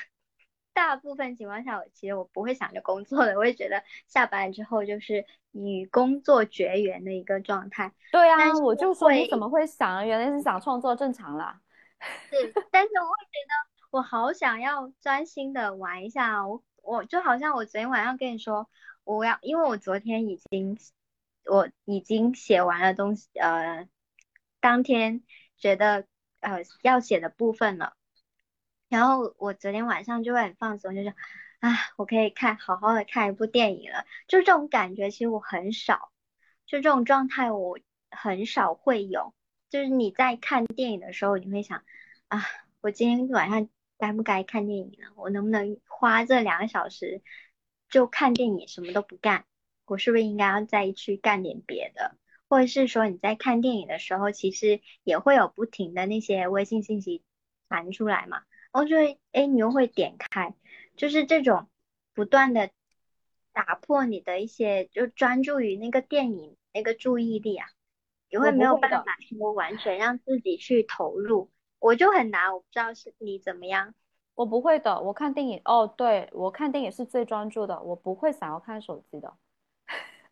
大部分情况下，我其实我不会想着工作的，我也觉得下班之后就是与工作绝缘的一个状态。对啊，我就说你怎么会想？原来是想创作，正常了。是，但是我会觉得。我好想要专心的玩一下，我我就好像我昨天晚上跟你说，我要，因为我昨天已经我已经写完了东西，呃，当天觉得呃要写的部分了，然后我昨天晚上就会很放松，就是啊，我可以看好好的看一部电影了，就这种感觉其实我很少，就这种状态我很少会有，就是你在看电影的时候，你会想啊，我今天晚上。该不该看电影呢？我能不能花这两个小时就看电影，什么都不干？我是不是应该要再去干点别的？或者是说你在看电影的时候，其实也会有不停的那些微信信息弹出来嘛？然后就会，哎，你又会点开，就是这种不断的打破你的一些，就专注于那个电影那个注意力啊，你会没有办法说完全让自己去投入。我就很难，我不知道是你怎么样。我不会的，我看电影哦，对我看电影是最专注的，我不会想要看手机的。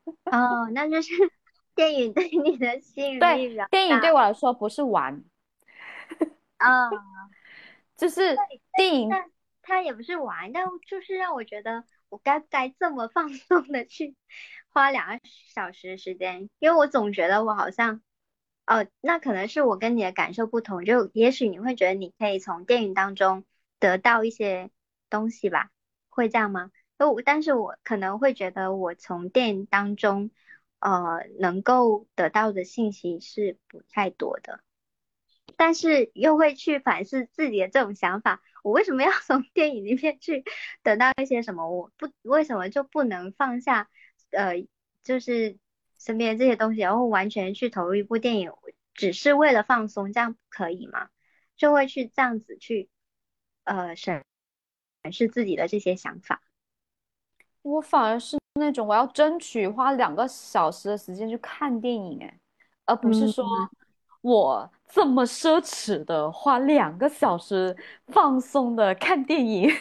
哦，那就是 电影对你的吸引力比较大。电影对我来说不是玩，啊，就是电影，它也不是玩，但就是让我觉得我该不该这么放松的去花两个小时时间，因为我总觉得我好像。哦，那可能是我跟你的感受不同，就也许你会觉得你可以从电影当中得到一些东西吧，会这样吗？哦，但是我可能会觉得我从电影当中，呃，能够得到的信息是不太多的，但是又会去反思自己的这种想法，我为什么要 从电影里面去得到一些什么？我不为什么就不能放下？呃，就是。身边这些东西，然后完全去投入一部电影，只是为了放松，这样可以吗？就会去这样子去，呃，审审视自己的这些想法。我反而是那种我要争取花两个小时的时间去看电影，哎，而不是说我这么奢侈的花两个小时放松的看电影。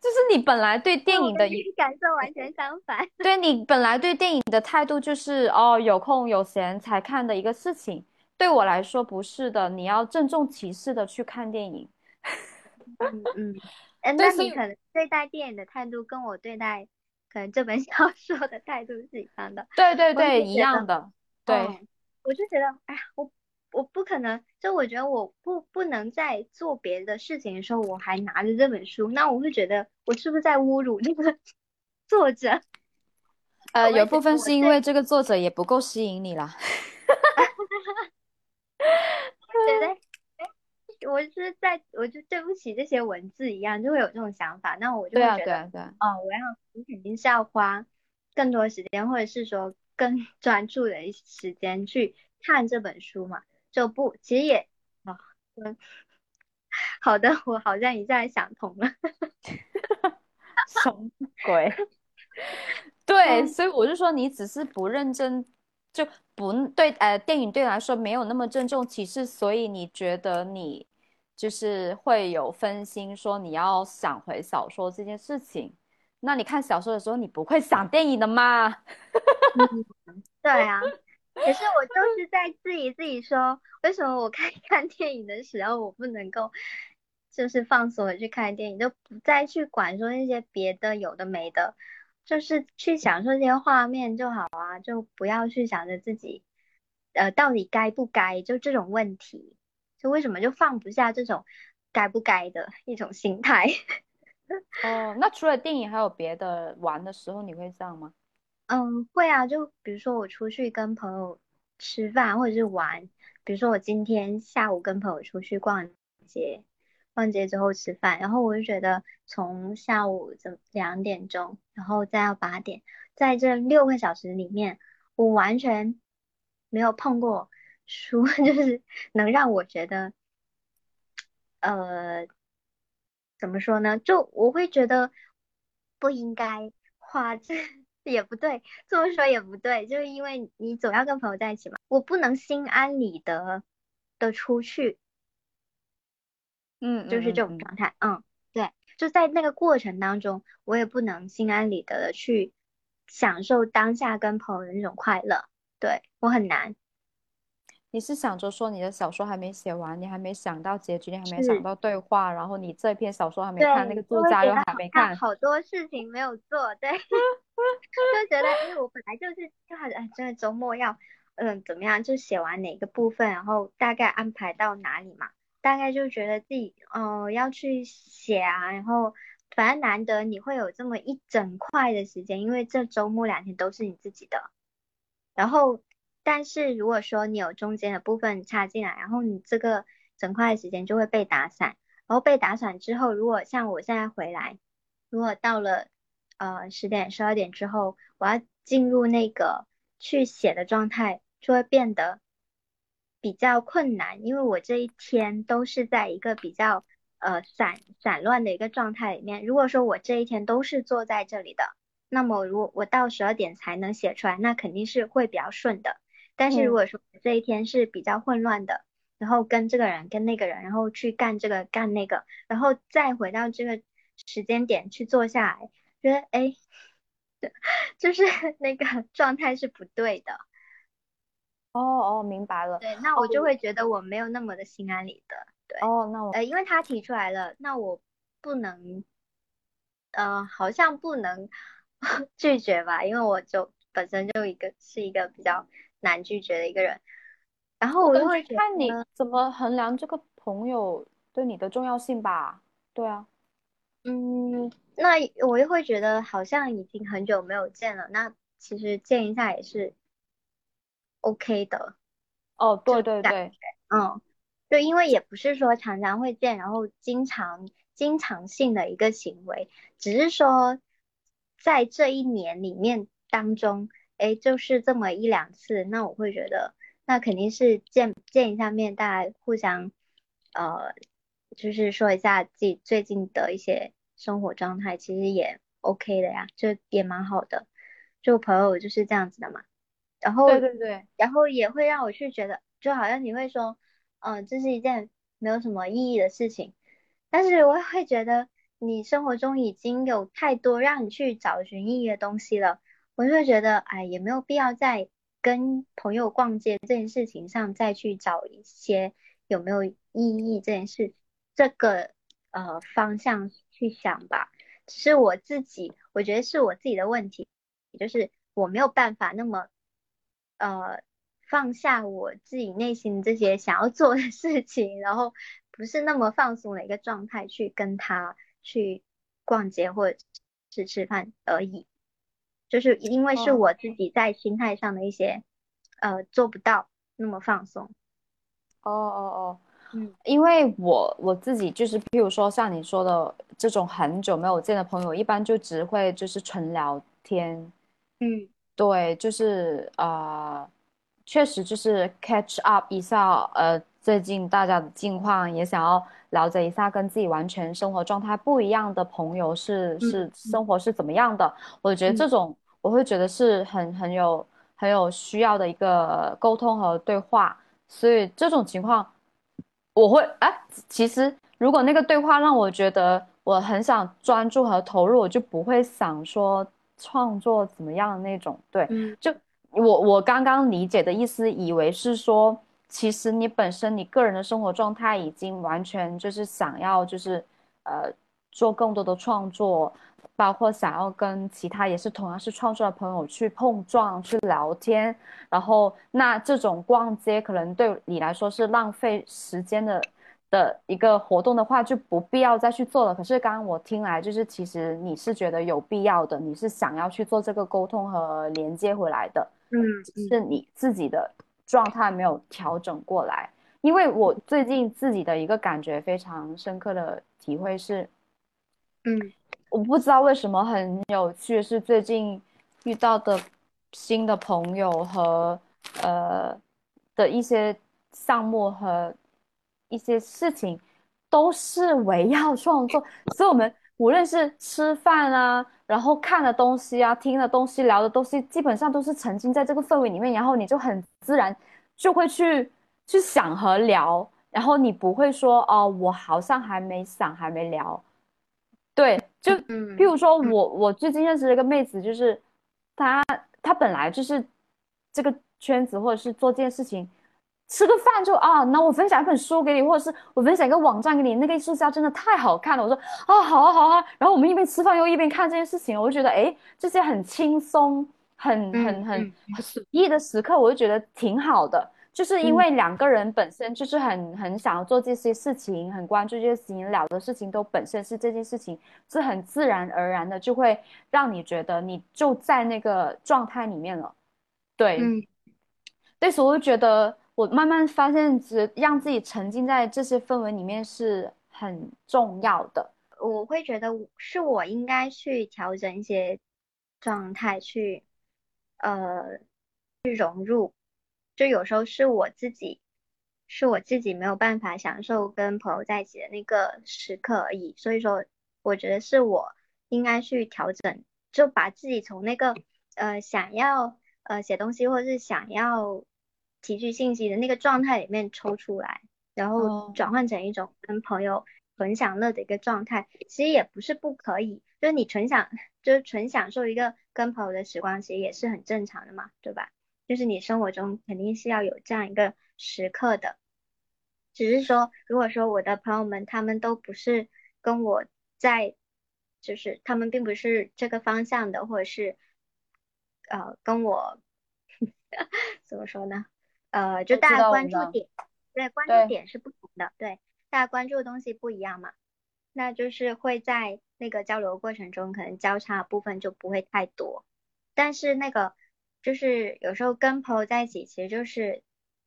就是你本来对电影的感受完全相反，对你本来对电影的态度就是哦有空有闲才看的一个事情，对我来说不是的，你要郑重其事的去看电影。嗯嗯，那你可能对待电影的态度跟我对待可能这本 小说的态度是一样的。对对对，一样的。对，我就觉得，哎呀，我。我不可能，就我觉得我不不能在做别的事情的时候，我还拿着这本书，那我会觉得我是不是在侮辱那个 作者？呃，有部分是因为这个作者也不够吸引你啦。觉得，我是在，我就对不起这些文字一样，就会有这种想法，那我就会觉得，哦，我要，我肯定是要花更多时间，或者是说更 专注的一时间去看这本书嘛。就不，其实也啊，嗯，好的，我好像一下想通了，什么鬼？对，所以我就说你只是不认真，就不对，呃，电影对你来说没有那么郑重其事，所以你觉得你就是会有分心，说你要想回小说这件事情。那你看小说的时候，你不会想电影的吗？对啊。可是我就是在质疑自己，说为什么我看看电影的时候，我不能够就是放松的去看电影，就不再去管说那些别的有的没的，就是去享受这些画面就好啊，就不要去想着自己，呃，到底该不该就这种问题，就为什么就放不下这种该不该的一种心态。哦，那除了电影还有别的玩的时候你会这样吗？嗯，会啊，就比如说我出去跟朋友吃饭或者是玩，比如说我今天下午跟朋友出去逛街。逛街之后吃饭，然后我就觉得从下午怎两点钟，然后再到八点，在这六个小时里面，我完全没有碰过书，就是能让我觉得，呃，怎么说呢？就我会觉得不应该花这也不对，这么说也不对，就是因为你总要跟朋友在一起嘛，我不能心安理得的出去。嗯，就是这种状态，嗯，对，就在那个过程当中，我也不能心安理得的去享受当下跟朋友的那种快乐，对我很难。你是想着说你的小说还没写完，你还没想到结局，你还没想到对话，然后你这篇小说还没看，那个作家又还没看，好多事情没有做，对，就觉得哎，我本来就是就哎，真的周末要嗯怎么样，就写完哪个部分，然后大概安排到哪里嘛。大概就觉得自己，哦，要去写啊，然后反正难得你会有这么一整块的时间，因为这周末两天都是你自己的。然后，但是如果说你有中间的部分插进来，然后你这个整块的时间就会被打散。然后被打散之后，如果像我现在回来，如果到了呃十点、十二点之后，我要进入那个去写的状态，就会变得。比较困难，因为我这一天都是在一个比较呃散散乱的一个状态里面。如果说我这一天都是坐在这里的，那么如果我到十二点才能写出来，那肯定是会比较顺的。但是如果说这一天是比较混乱的，然后跟这个人跟那个人，然后去干这个干那个，然后再回到这个时间点去坐下来，觉得哎，就是 那个 状态是不对的。哦哦，明白了。对，那我就会觉得我没有那么的心安理得。对，哦，那我呃，因为他提出来了，那我不能，呃，好像不能拒绝吧，因为我就本身就一个是一个比较难拒绝的一个人。然后我就会看你怎么衡量这个朋友对你的重要性吧。对啊，嗯，那我又会觉得好像已经很久没有见了，那其实见一下也是。OK 的，哦，对对对，嗯，就因为也不是说常常会见，然后经常经常性的一个行为，只是说在这一年里面当中，哎，就是这么一两次，那我会觉得那肯定是见见一下面，大家互相呃，就是说一下自己最近的一些生活状态，其实也 OK 的呀，就也蛮好的，就朋友就是这样子的嘛。然后对对对，然后也会让我去觉得，就好像你会说，嗯，这是一件没有什么意义的事情，但是我会觉得你生活中已经有太多让你去找寻意义的东西了，我就会觉得，哎，也没有必要在跟朋友逛街这件事情上再去找一些有没有意义这件事这个呃方向去想吧。只是我自己，我觉得是我自己的问题，也就是我没有办法那么。呃，放下我自己内心这些想要做的事情，然后不是那么放松的一个状态去跟他去逛街或者是吃饭而已，就是因为是我自己在心态上的一些呃做不到那么放松。哦哦哦，嗯，因为我我自己就是，譬如说像你说的这种很久没有见的朋友，一般就只会就是纯聊天，嗯。对，就是呃，确实就是 catch up 一下，呃，最近大家的近况，也想要了解一下跟自己完全生活状态不一样的朋友是是生活是怎么样的。我觉得这种我会觉得是很很有很有需要的一个沟通和对话。所以这种情况，我会哎，其实如果那个对话让我觉得我很想专注和投入，我就不会想说。创作怎么样的那种？对，就我我刚刚理解的意思，以为是说，其实你本身你个人的生活状态已经完全就是想要就是呃做更多的创作，包括想要跟其他也是同样是创作的朋友去碰撞、去聊天。然后，那这种逛街可能对你来说是浪费时间的的一个活动的话，就不必要再去做了。可是刚刚我听来，就是其实你是觉得有必要的，你是想要去做这个沟通和连接回来的。嗯，是你自己的状态没有调整过来。因为我最近自己的一个感觉非常深刻的体会是，嗯，我不知道为什么很有趣，是最近遇到的新的朋友和呃的一些项目和一些事情，都是围绕创作，所以我们无论是吃饭啊，然后看的东西啊，听的东西，聊的东西，基本上都是沉浸在这个氛围里面，然后你就很自然就会去。去想和聊，然后你不会说哦，我好像还没想，还没聊。对，就譬如说我我最近认识了一个妹子，就是她她本来就是这个圈子，或者是做这件事情，吃个饭就啊，那我分享一本书给你，或者是我分享一个网站给你，那个艺术家真的太好看了。我说啊，好啊好啊，然后我们一边吃饭又一边看这件事情，我就觉得哎，这些很轻松、很很很很随意的时刻，我就觉得挺好的。就是因为两个人本身就是很很想要做这些事情，很关注这些事情，聊的事情都本身是这件事情，是很自然而然的，就会让你觉得你就在那个状态里面了。对，嗯，对，所以我就觉得我慢慢发现，只让自己沉浸在这些氛围里面是很重要的。我会觉得是我应该去调整一些状态，去呃去融入。就有时候是我自己，是我自己没有办法享受跟朋友在一起的那个时刻而已。所以说，我觉得是我应该去调整，就把自己从那个呃想要呃写东西或者是想要提取信息的那个状态里面抽出来，然后转换成一种跟朋友纯享乐的一个状态。其实也不是不可以，就是你纯享，就是纯享受一个跟朋友的时光，其实也是很正常的嘛，对吧？就是你生活中肯定是要有这样一个时刻的，只是说，如果说我的朋友们他们都不是跟我在，就是他们并不是这个方向的，或者是呃跟我 怎么说呢？呃，就大家关注点，对，关注点是不同的，对，大家关注的东西不一样嘛，那就是会在那个交流过程中，可能交叉部分就不会太多，但是那个。就是有时候跟朋友在一起，其实就是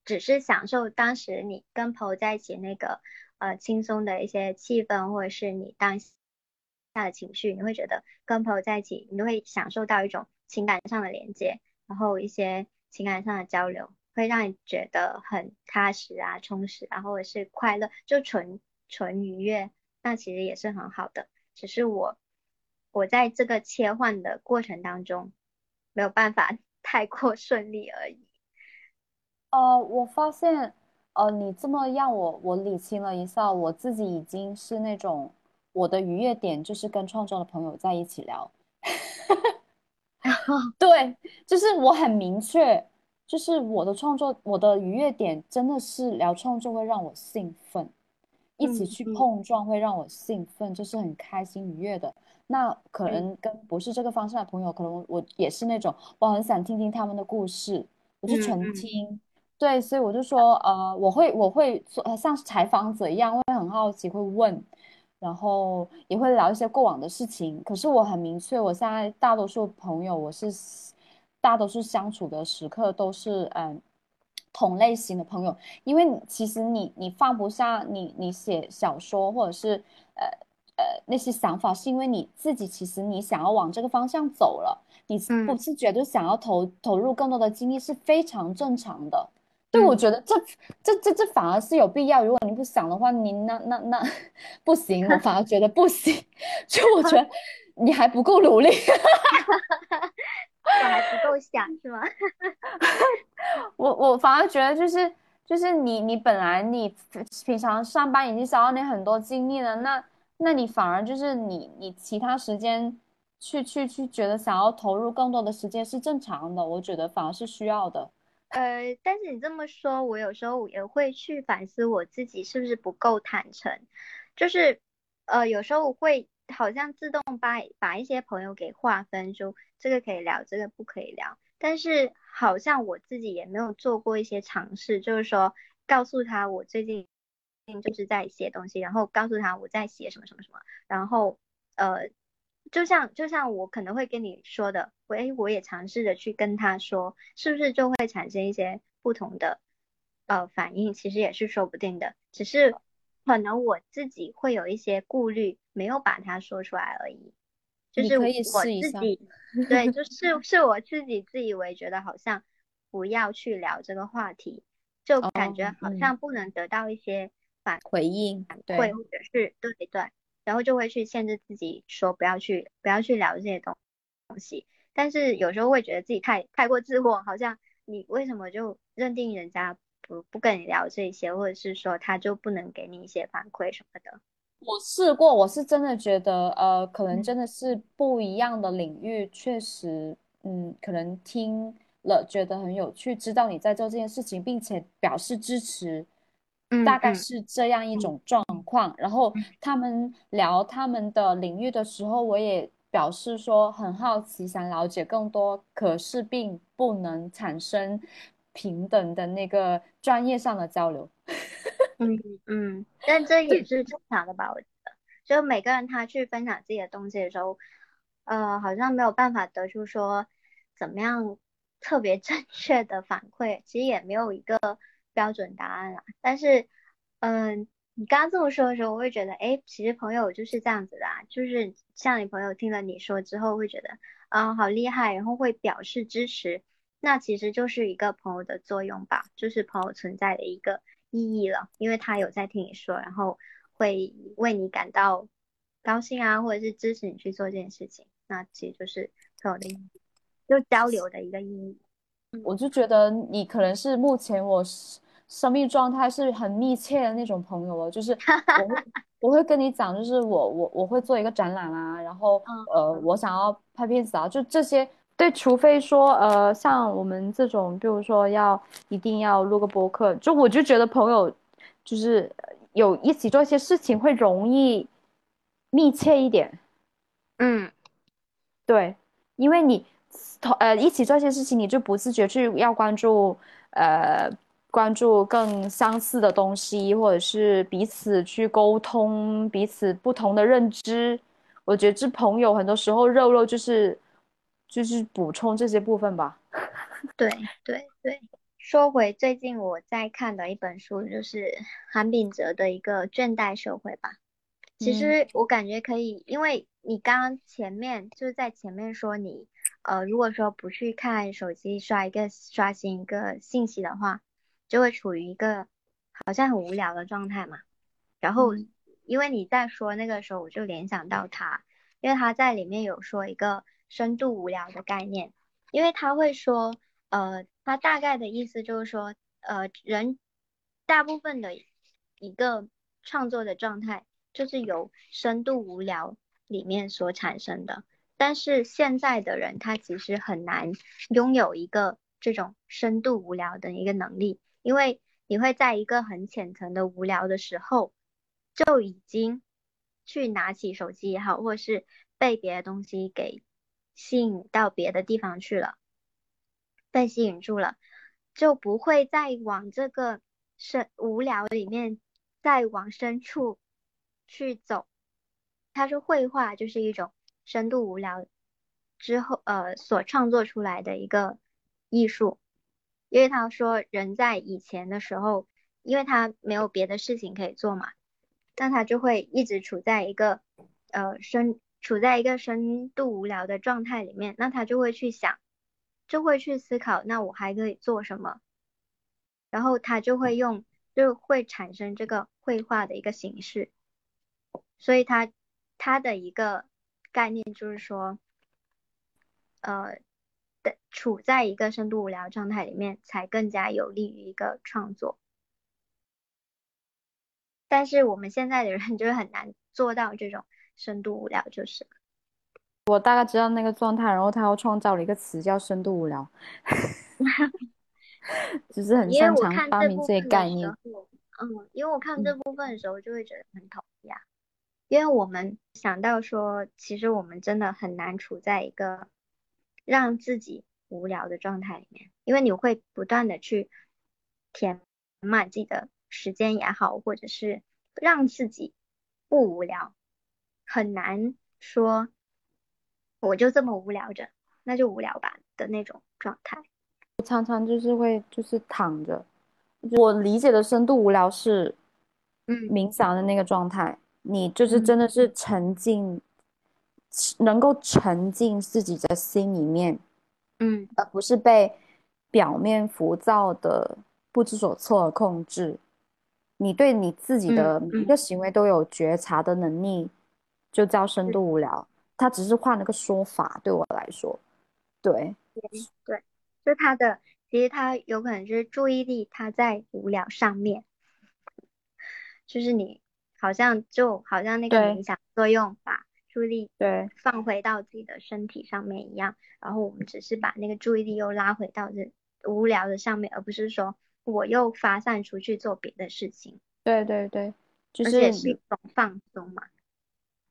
只是享受当时你跟朋友在一起那个呃轻松的一些气氛，或者是你当下的情绪，你会觉得跟朋友在一起，你都会享受到一种情感上的连接，然后一些情感上的交流，会让你觉得很踏实啊、充实然后是快乐，就纯纯愉悦，那其实也是很好的。只是我我在这个切换的过程当中没有办法。太过顺利而已。呃，我发现，呃，你这么让我我理清了一下，我自己已经是那种我的愉悦点就是跟创作的朋友在一起聊。对，就是我很明确，就是我的创作，我的愉悦点真的是聊创作会让我兴奋，一起去碰撞会让我兴奋，就是很开心愉悦的。那可能跟不是这个方向的朋友，可能我也是那种，我很想听听他们的故事，我就纯听。对，所以我就说，呃，我会我会做像采访者一样，会很好奇，会问，然后也会聊一些过往的事情。可是我很明确，我现在大多数朋友，我是大多数相处的时刻都是嗯同类型的朋友，因为其实你你放不下你你写小说或者是呃。呃，那些想法是因为你自己，其实你想要往这个方向走了，你不自觉就想要投投入更多的精力是非常正常的。对，我觉得这这这这反而是有必要。如果你不想的话，你那那那 不行，我反而觉得不行。就我觉得你还不够努力，我还不够想是吗？我我反而觉得就是就是你你本来你平常上班已经消耗你很多精力了，那。那你反而就是你，你其他时间去去去觉得想要投入更多的时间是正常的，我觉得反而是需要的。呃，但是你这么说，我有时候也会去反思我自己是不是不够坦诚，就是呃有时候我会好像自动把把一些朋友给划分，说这个可以聊，这个不可以聊。但是好像我自己也没有做过一些尝试，就是说告诉他我最近就是在写东西，然后告诉他我在写什么什么什么，然后呃，就像就像我可能会跟你说的，我哎我也尝试着去跟他说，是不是就会产生一些不同的呃反应？其实也是说不定的，只是可能我自己会有一些顾虑，没有把它说出来而已。就是我自己，对，就 是是我自己自以为觉得好像不要去聊这个话题，就感觉好像不能得到一些反回应，对，或者是对对，然后就会去限制自己说不要去不要去聊这些东东西。但是有时候会觉得自己太太过自我，好像你为什么就认定人家不不跟你聊这些，或者是说他就不能给你一些反馈什么的。我试过，我是真的觉得，呃，可能真的是不一样的领域，确实，嗯，可能听了觉得很有趣，知道你在做这件事情，并且表示支持，大概是这样一种状况。然后他们聊他们的领域的时候，我也表示说很好奇，想了解更多，可是并不能产生平等的那个专业上的交流。嗯嗯，但这也是正常的吧？我觉得，就每个人他去分享自己的东西的时候，呃，好像没有办法得出说怎么样特别正确的反馈，其实也没有一个标准答案啊。但是，嗯，你刚刚这么说的时候，我会觉得，哎，其实朋友就是这样子的，啊，就是像你朋友听了你说之后，会觉得啊，好厉害，然后会表示支持，那其实就是一个朋友的作用吧，就是朋友存在的一个。意义了，因为他有在听你说，然后会为你感到高兴啊，或者是支持你去做这件事情，那其实就是朋友的意义，就交流的一个意义。我就觉得你可能是目前我生命状态是很密切的那种朋友了，就是 我会我会跟你讲，就是我我我会做一个展览啊，然后呃我想要拍片子啊，就这些。对，除非说，呃，像我们这种，比如说要一定要录个播客，就我就觉得朋友，就是有一起做一些事情会容易密切一点。嗯，对，因为你同呃一起做一些事情，你就不自觉去要关注，呃，关注更相似的东西，或者是彼此去沟通彼此不同的认知。我觉得这朋友很多时候肉肉就是。就是补充这些部分吧。对对对，说回最近我在看的一本书，就是韩炳哲的一个《倦怠社会》吧。其实我感觉可以，因为你刚刚前面就是在前面说你，呃，如果说不去看手机刷一个刷新一个信息的话，就会处于一个好像很无聊的状态嘛。然后因为你在说那个时候，我就联想到他，因为他在里面有说一个。深度无聊的概念，因为他会说，呃，他大概的意思就是说，呃，人大部分的一个创作的状态，就是由深度无聊里面所产生的。但是现在的人，他其实很难拥有一个这种深度无聊的一个能力，因为你会在一个很浅层的无聊的时候，就已经去拿起手机也好，或是被别的东西给。吸引到别的地方去了，被吸引住了，就不会再往这个深无聊里面再往深处去走。他说绘画就是一种深度无聊之后呃所创作出来的一个艺术，因为他说人在以前的时候，因为他没有别的事情可以做嘛，那他就会一直处在一个呃深。处在一个深度无聊的状态里面，那他就会去想，就会去思考，那我还可以做什么？然后他就会用，就会产生这个绘画的一个形式。所以他他的一个概念就是说，呃，的处在一个深度无聊状态里面，才更加有利于一个创作。但是我们现在的人就是很难做到这种。深度无聊就是，我大概知道那个状态，然后他又创造了一个词叫深度无聊，只是很擅长发明这些概念。嗯，因为我看这部分的时候就会觉得很讨厌，因为我们想到说，其实我们真的很难处在一个让自己无聊的状态里面，因为你会不断的去填满自己的时间也好，或者是让自己不无聊，很难说我就这么无聊着，那就无聊吧的那种状态。我常常就是会就是躺着，我理解的深度无聊是，嗯。冥想的那个状态，你就是真的是沉浸，能够沉浸自己的心里面，嗯。而不是被表面浮躁的不知所措而控制。你对你自己的嗯每一个行为都有觉察的能力，就叫深度无聊。他只是换了个说法，对我来说，对，对，就他的其实他有可能就是注意力他在无聊上面，就是你好像就好像那个对。冥想作用把注意力对，放回到自己的身体上面一样，然后我们只是把那个注意力又拉回到这无聊的上面，而不是说我又发散出去做别的事情，对对对，就而是且是一种放松嘛。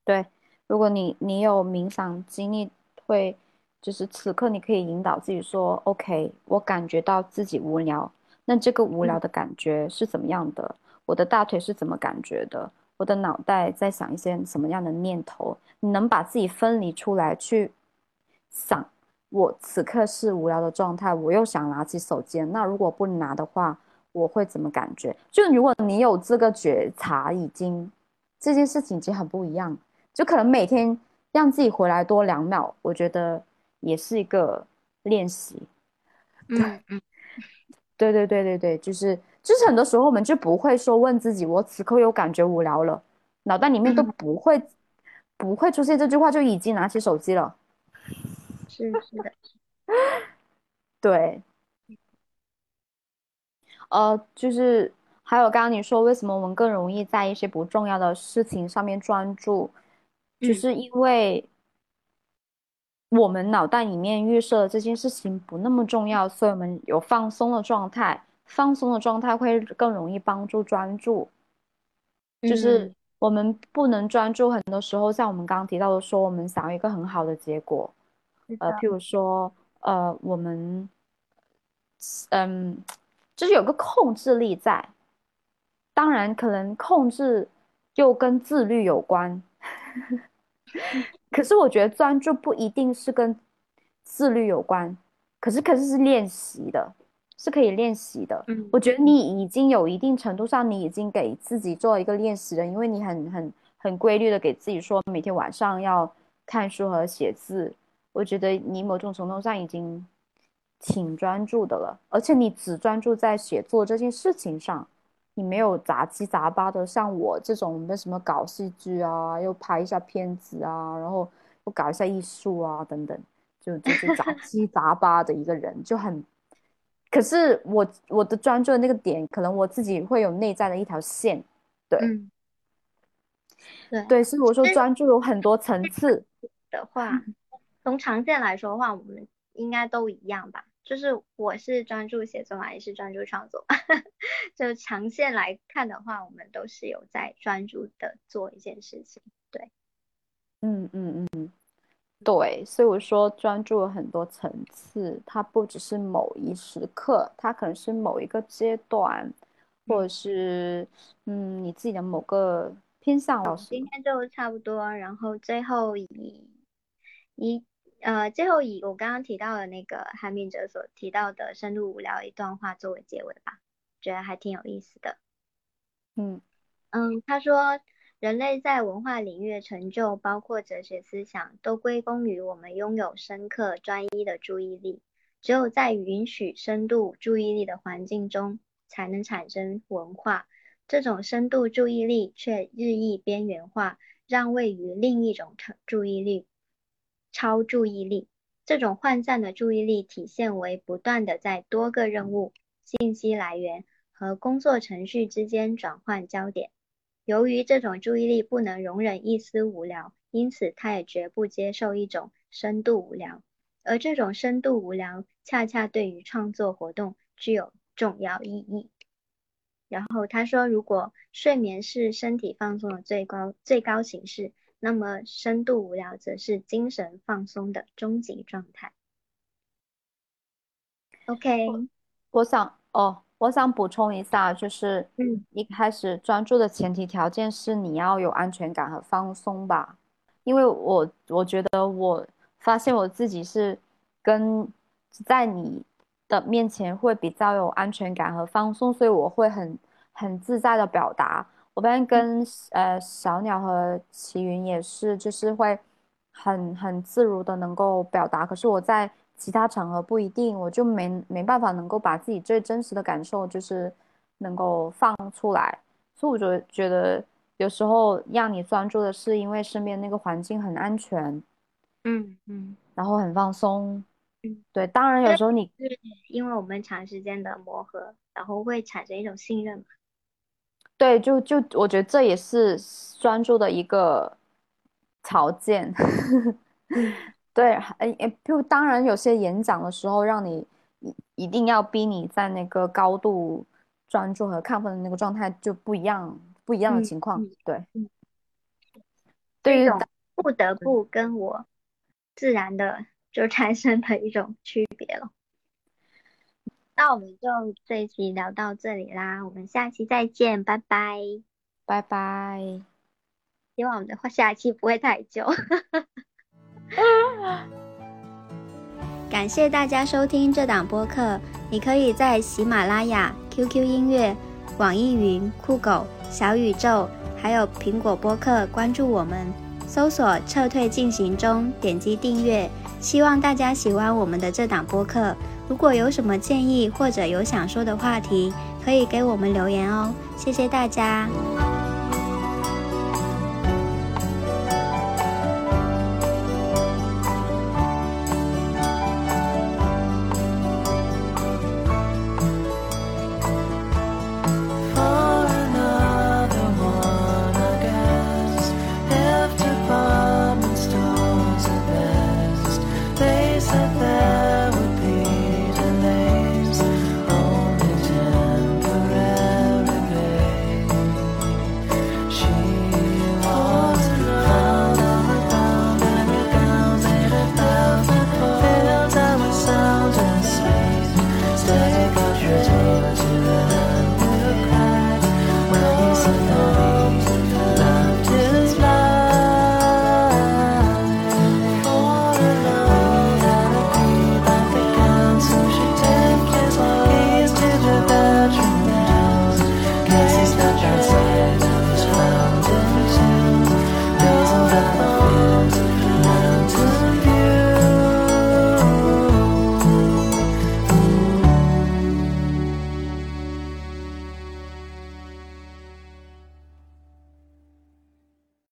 对，如果你你有冥想经历，会就是此刻你可以引导自己说，OK，我感觉到自己无聊，那这个无聊的感觉是怎么样的？我的大腿是怎么感觉的？我的脑袋在想一些什么样的念头？你能把自己分离出来去想，我此刻是无聊的状态，我又想拿起手机，那如果不拿的话，我会怎么感觉？就如果你有这个觉察，已经这件事情已经很不一样。就可能每天让自己回来多两秒，我觉得也是一个练习。嗯嗯对对对对对，就是就是很多时候我们就不会说问自己，我此刻又感觉无聊了，脑袋里面都嗯。不会、不会出现这句话，就已经拿起手机了。是是的，对，呃，就是还有刚刚你说，为什么我们更容易在一些不重要的事情上面专注，就嗯。是因为我们脑袋里面预设的这件事情不那么重要，所以我们有放松的状态，放松的状态会更容易帮助专注。就是嗯。我们不能专注，很多时候像我们刚刚提到的说，我们想要一个很好的结果，呃，譬如说，呃，我们，嗯，就是有个控制力在，当然可能控制又跟自律有关，可是我觉得专注不一定是跟自律有关，可是可是是练习的，是可以练习的。嗯我觉得你已经有一定程度上，你已经给自己做一个练习了，因为你很很很规律的给自己说每天晚上要看书和写字。我觉得你某种程度上已经挺专注的了，而且你只专注在写作这件事情上，你没有杂七杂八的像我这种没什么搞戏剧啊，又拍一下片子啊，然后又搞一下艺术啊等等，就就是杂 七杂八的一个人，就很。可是我我的专注的那个点，可能我自己会有内在的一条线，对、嗯，对对，所以我说专注有很多层次，的话，从常见来说的话，我们应该都一样吧。就是我是专注写作嘛，也是专注创作。就长线来看的话，我们都是有在专注的做一件事情。对，嗯嗯嗯，对，所以我说专注有很多层次，它不只是某一时刻，它可能是某一个阶段，或者是嗯你自己的某个偏向老师。今天就差不多。然后最后以以呃最后以我刚刚提到的那个韩敏哲所提到的深度无聊一段话作为结尾吧，觉得还挺有意思的。嗯嗯，他说，人类在文化领域的成就，包括哲学思想，都归功于我们拥有深刻专一的注意力。只有在允许深度注意力的环境中，才能产生文化。这种深度注意力却日益边缘化，让位于另一种超注意力——超注意力。这种涣散的注意力体现为不断的在多个任务、信息来源和工作程序之间转换焦点。由于这种注意力不能容忍一丝无聊，因此他也绝不接受一种深度无聊。而这种深度无聊，恰恰对于创作活动具有重要意义。然后他说，如果睡眠是身体放松的最高最高形式，那么深度无聊则是精神放松的终极状态。OK，我想哦，我想补充一下，就是嗯一开始专注的前提条件是你要有安全感和放松吧，因为我我觉得我发现我自己是跟在你的面前会比较有安全感和放松，所以我会很很自在的表达。我发现跟呃小鸟和齐云也是，就是会很很自如的能够表达，可是我在其他场合不一定，我就没没办法能够把自己最真实的感受就是能够放出来，所以我就觉得有时候让你专注的是因为身边那个环境很安全，嗯嗯，然后很放松嗯。对，当然有时候你是因为我们长时间的磨合，然后会产生一种信任嘛。对，就就我觉得这也是专注的一个条件。对，呃，也就当然有些演讲的时候，让你一一定要逼你在那个高度专注和亢奋的那个状态就不一样，不一样的嗯情况。嗯对，嗯对于不得不跟我自然的就产生的一种区别了。那我们就这一期聊到这里啦，我们下期再见，拜拜。拜拜。希望我们的下一期不会太久。感谢大家收听这档播客，你可以在喜马拉雅、QQ 音乐、网易云、酷狗、小宇宙，还有苹果播客关注我们，搜索“撤退进行中”，点击订阅。希望大家喜欢我们的这档播客。如果有什么建议或者有想说的话题，可以给我们留言哦。谢谢大家。